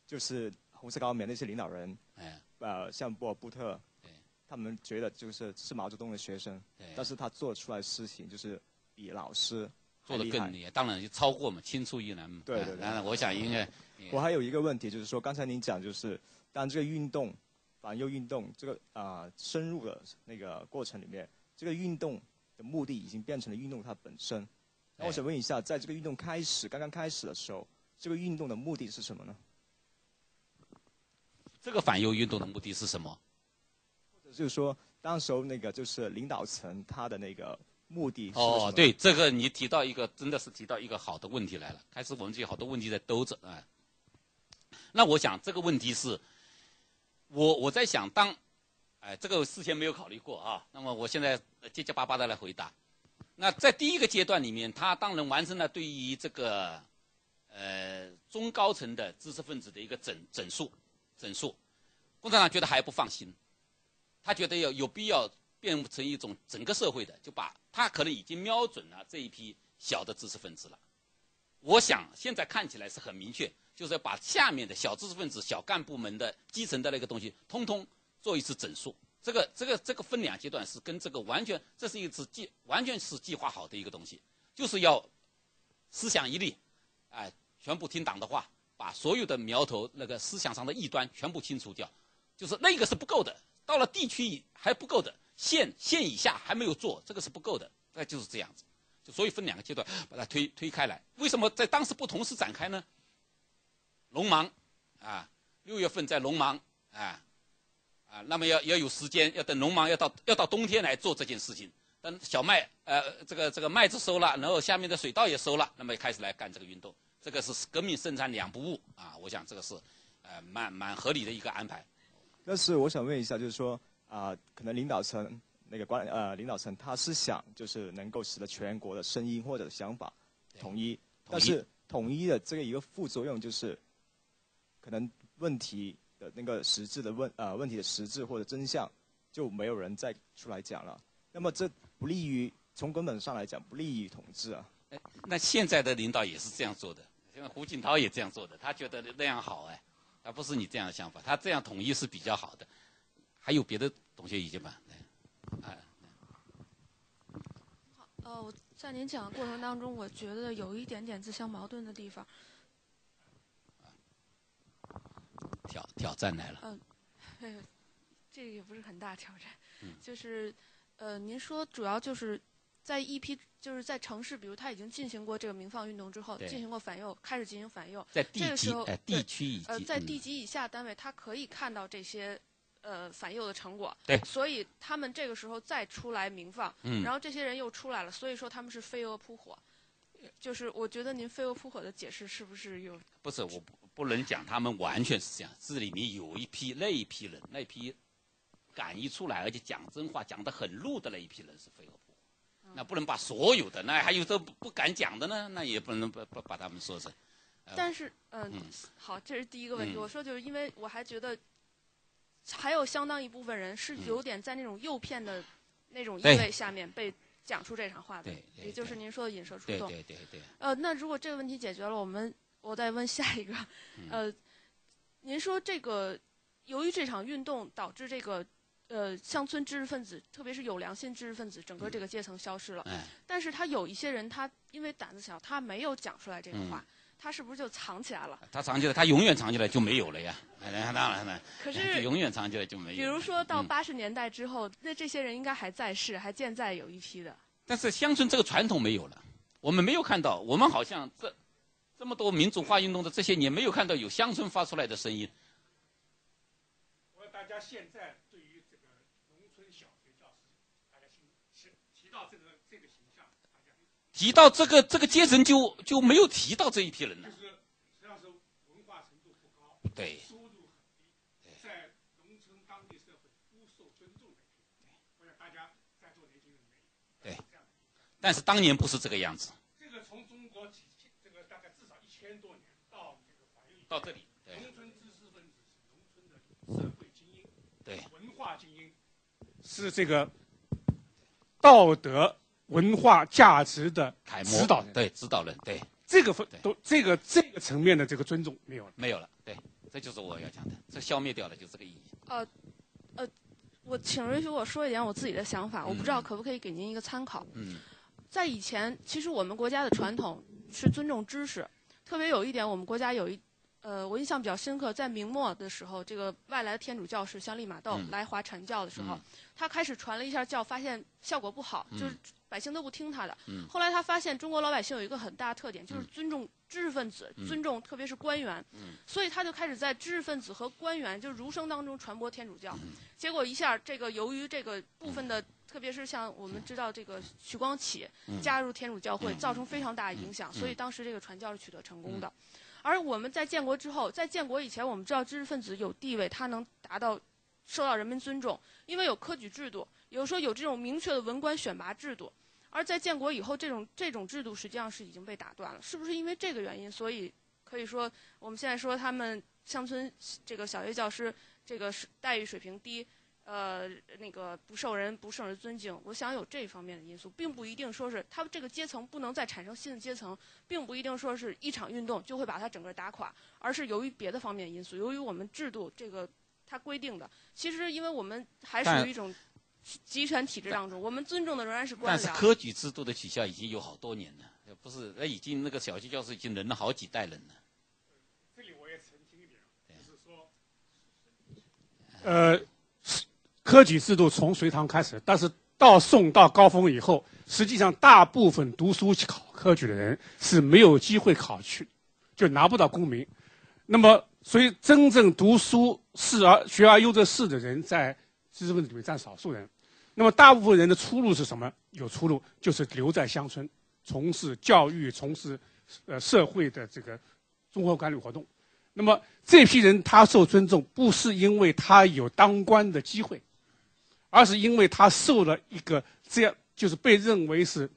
就是红色高棉那些领导人，哎，呃，像波尔布特对，他们觉得就是是毛泽东的学生，对但是他做出来事情就是比老师做的更厉害，当然就超过嘛，青出于蓝嘛。对对对当然我想应该我还有一个问题，就是说刚才您讲，就是当这个运动反右运动这个啊、呃深入的那个过程里面，这个运动的目的已经变成了运动它本身。那我哎想问一下，在这个运动开始刚刚开始的时候，这个运动的目的是什么呢？这个反右运动的目的是什么？或者就是说，当时候那个就是领导层他的那个目的是对，这个你提到一个，真的是提到一个好的问题来了。开始我们就有好多问题在兜着啊。那我想这个问题是，我我在想当，哎，这个事先没有考虑过啊。那么我现在呃结结巴巴的来回答。那在第一个阶段里面，他当然完成了对于这个呃中高层的知识分子的一个整整肃整肃。共产党觉得还不放心，他觉得要有必要变成一种整个社会的，就把他可能已经瞄准了这一批小的知识分子了。我想现在看起来是很明确，就是要把下面的小知识分子、小干部们的基层的那个东西，通通做一次整肃。这个、这个、这个分两阶段是跟这个完全，这是一次计，完全是计划好的一个东西，就是要思想一力，哎，全部听党的话，把所有的苗头那个思想上的异端全部清除掉。就是那个是不够的，到了地区还不够的，县县以下还没有做，这个是不够的，那就是这样子，就所以分两个阶段把它推推开来。为什么在当时不同时展开呢？农忙啊，六月份在农忙啊啊，那么要要有时间，要等农忙要到要到冬天来做这件事情。等小麦呃这个这个麦子收了，然后下面的水稻也收了，那么开始来干这个运动，这个是革命生产两不误啊，我想这个是呃蛮蛮合理的一个安排。但是我想问一下，就是说啊、可能领导层那个管呃领导层他是想就是能够使得全国的声音或者想法统一，统一但是统一的这个一个副作用就是，可能问题的那个实质的问呃问题的实质或者真相就没有人再出来讲了，那么这不利于从根本上来讲不利于统治啊。那现在的领导也是这样做的，胡锦涛也这样做的，他觉得那样好哎，他不是你这样的想法，他这样统一是比较好的。还有别的同学意见吗？哎，呃，我在您讲的过程当中，我觉得有一点点自相矛盾的地方。挑挑战来了，呃，这个也不是很大挑战，嗯就是呃，您说主要就是在一批就是在城市，比如他已经进行过这个民放运动之后，进行过反右，开始进行反右，在地级这个时候地区以及呃，在嗯。地级以下单位，他可以看到这些呃反右的成果，对。所以他们这个时候再出来鸣放，嗯。然后这些人又出来了，所以说他们是飞蛾扑火。就是我觉得您飞蛾扑火的解释是不是有不是我不不能讲他们完全是这样，这里面有一批那一批人，那批敢一出来而且讲真话讲得很露的那一批人是飞蛾扑火，那不能把所有的，那还有这不不敢讲的呢，那也不能把把把他们说成。呃。但是，嗯、嗯。好，这是第一个问题。嗯。我说就是因为我还觉得，还有相当一部分人是嗯有点在那种诱骗的那种意味下面被讲出这场话的，对对也就是您说的引蛇出对洞。对对对，呃，那如果这个问题解决了，我们我再问下一个，嗯。呃，您说这个由于这场运动导致这个呃乡村知识分子，特别是有良心知识分子，整个这个阶层消失了。哎，但是他有一些人，他因为胆子小，他没有讲出来这个嗯话，他是不是就藏起来了？他藏起来，他永远藏起来就没有了呀。哎，当然了，可是永远藏起来就没有。比如说到嗯八十年代之后，那这些人应该还在世，还健在有一批的。但是乡村这个传统没有了，我们没有看到，我们好像这这么多民主化运动的这些年，没有看到有乡村发出来的声音。我大家现在对于这个农村小学教师，大家心提提到这个这个形象，大家提到这个这个阶层就就没有提到这一批人了。就。是实际上是文化程度不高，对。收入很低，在农村当地社会不受尊重的一批人。我想大家在座年轻人没对。但是当年不是这个样子，这个从中国几千，这个大概至少一千多年到这个到这里，对。农村知识分子是农村的社会精英，对。文化精英，是这个道德文化价值的楷模指导人。对指导人，对这个分对都这个这个层面的这个尊重没有了。没有了，对，这就是我要讲的，这消灭掉了就这个意义。呃，呃，我请允许我说一点我自己的想法，我不知道嗯可不可以给您一个参考。嗯在以前，其实我们国家的传统是尊重知识，特别有一点，我们国家有一，呃，我印象比较深刻，在明末的时候，这个外来的天主教士像利玛窦嗯。来华传教的时候，嗯。他开始传了一下教，发现效果不好，嗯就是百姓都不听他的。嗯。后来他发现中国老百姓有一个很大的特点，就是嗯。尊重知识分子，嗯。尊重特别是官员，嗯。所以他就开始在知识分子和官员就儒生当中传播天主教。嗯。结果一下，这个由于这个部分的，特别是像我们知道这个徐光启嗯。加入天主教会，嗯。造成非常大的影响，嗯。所以当时这个传教是取得成功的。而我们在建国之后，在建国以前，我们知道知识分子有地位，他能达到受到人民尊重，因为有科举制度，有时候有这种明确的文官选拔制度。而在建国以后，这种这种制度实际上是已经被打断了，是不是因为这个原因？所以可以说，我们现在说他们乡村这个小学教师这个是待遇水平低，呃，那个不受人不受人尊敬。我想有这方面的因素，并不一定说是他们这个阶层不能再产生新的阶层，并不一定说是一场运动就会把它整个打垮，而是由于别的方面因素，由于我们制度这个它规定的。其实，因为我们还属于一种集权体制当中，我们尊重的仍然是官僚。但是科举制度的取消已经有好多年了，不是？那已经那个小学教师已经轮了好几代人了。这里我也澄清一点，就是说，呃，科举制度从隋唐开始，但是到宋到高峰以后，实际上大部分读书考科举的人是没有机会考去，就拿不到功名。那么，所以真正读书仕而学而优则仕的人，在知识分子里面占少数人。那么，大部分人的出路是什么？有出路就是留在乡村，从事教育，从事呃社会的这个综合管理活动。那么这批人他受尊重，不是因为他有当官的机会，而是因为他受了一个这样就是被认为是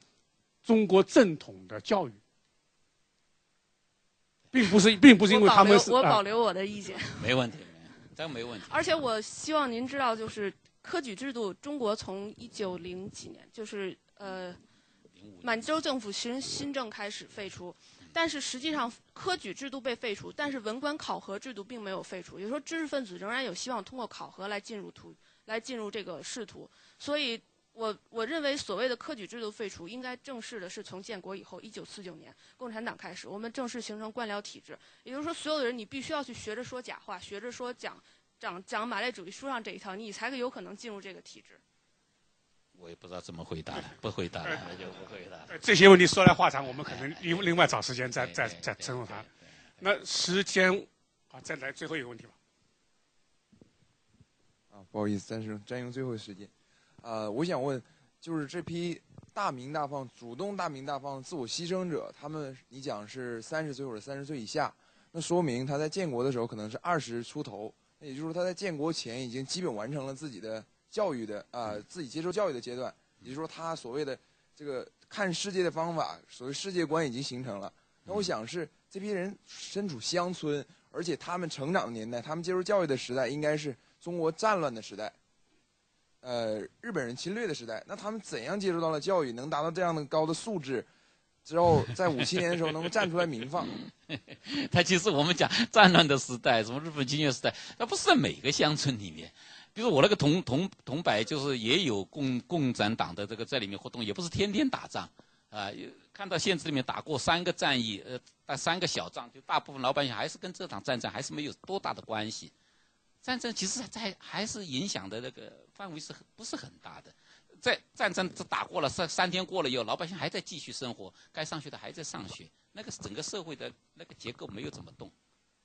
中国正统的教育，并不是并不是因为他们是我保留我啊保留我的意见。没问题，没问题这个没问题。而且我希望您知道，就是科举制度，中国从一九零几年，就是呃，满洲政府新新政开始废除，但是实际上科举制度被废除，但是文官考核制度并没有废除，也就是说知识分子仍然有希望通过考核来进入途，来进入这个仕途，所以。我我认为所谓的科举制度废除，应该正式的是从建国以后，一九四九年共产党开始，我们正式形成官僚体制。也就是说，所有的人你必须要去学着说假话，学着说讲讲讲马列主义书上这一套，你才有可能进入这个体制。我也不知道怎么回答了，(laughs) 不回答了，那就不回答这些问题说来话长，我们可能另另外找时间再再再深入谈。那时间啊，再来最后一个问题吧。不好意思，暂时占用最后的时间。呃，我想问，就是这批大名大放、主动大名大放、自我牺牲者，他们你讲是三十岁或者三十岁以下，那说明他在建国的时候可能是二十出头，那也就是说他在建国前已经基本完成了自己的教育的啊、呃自己接受教育的阶段，也就是说他所谓的这个看世界的方法，所谓世界观已经形成了。那我想是这批人身处乡村，而且他们成长的年代，他们接受教育的时代应该是中国战乱的时代。呃日本人侵略的时代，那他们怎样接受到了教育，能达到这样的高的素质，之后 (laughs) 在五七年的时候能够站出来鸣放？(laughs) 他其实我们讲战乱的时代，什么日本侵略时代，那不是在每个乡村里面。比如我那个同同同白，就是也有共共产党的这个在里面活动，也不是天天打仗，啊，看到县志里面打过三个战役，呃，打三个小仗，就大部分老百姓还是跟这场战争还是没有多大的关系。战争其实在还是影响的那个范围是不是很大的。在战争这打过了三三天过了以后，老百姓还在继续生活，该上学的还在上学，那个整个社会的那个结构没有怎么动。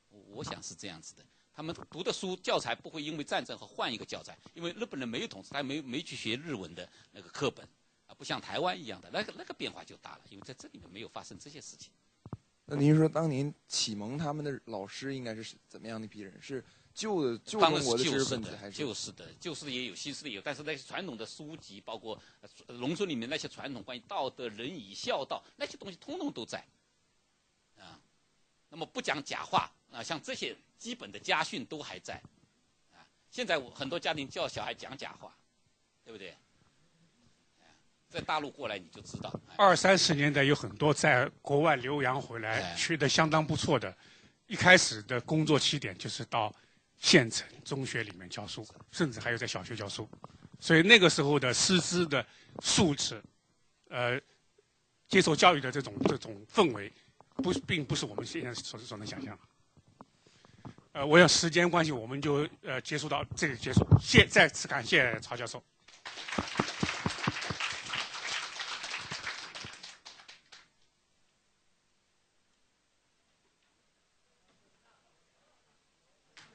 我我想是这样子的。他们读的书教材不会因为战争和换一个教材，因为日本人没有统治，他没没去学日文的那个课本，啊，不像台湾一样的那个那个变化就大了，因为在这里面没有发生这些事情。那您说当年启蒙他们的老师应该是怎么样的一批人？是旧的旧当中国的知识然是旧式的，分子还是旧式的，旧式的也有，新式的也有，但是那些传统的书籍，包括呃农村里面那些传统关于道德、仁义、孝道那些东西，通通都在，啊，那么不讲假话啊，像这些基本的家训都还在，啊，现在我很多家庭叫小孩讲假话，对不对？啊在大陆过来你就知道，哎二三十年代有很多在国外留洋回来哎学得相当不错的，一开始的工作起点就是到县城中学里面教书，甚至还有在小学教书，所以那个时候的师资的素质，呃，接受教育的这种这种氛围，不并不是我们现在所所能想象。呃，我要时间关系，我们就呃结束到这里结束。谢再次感谢曹教授。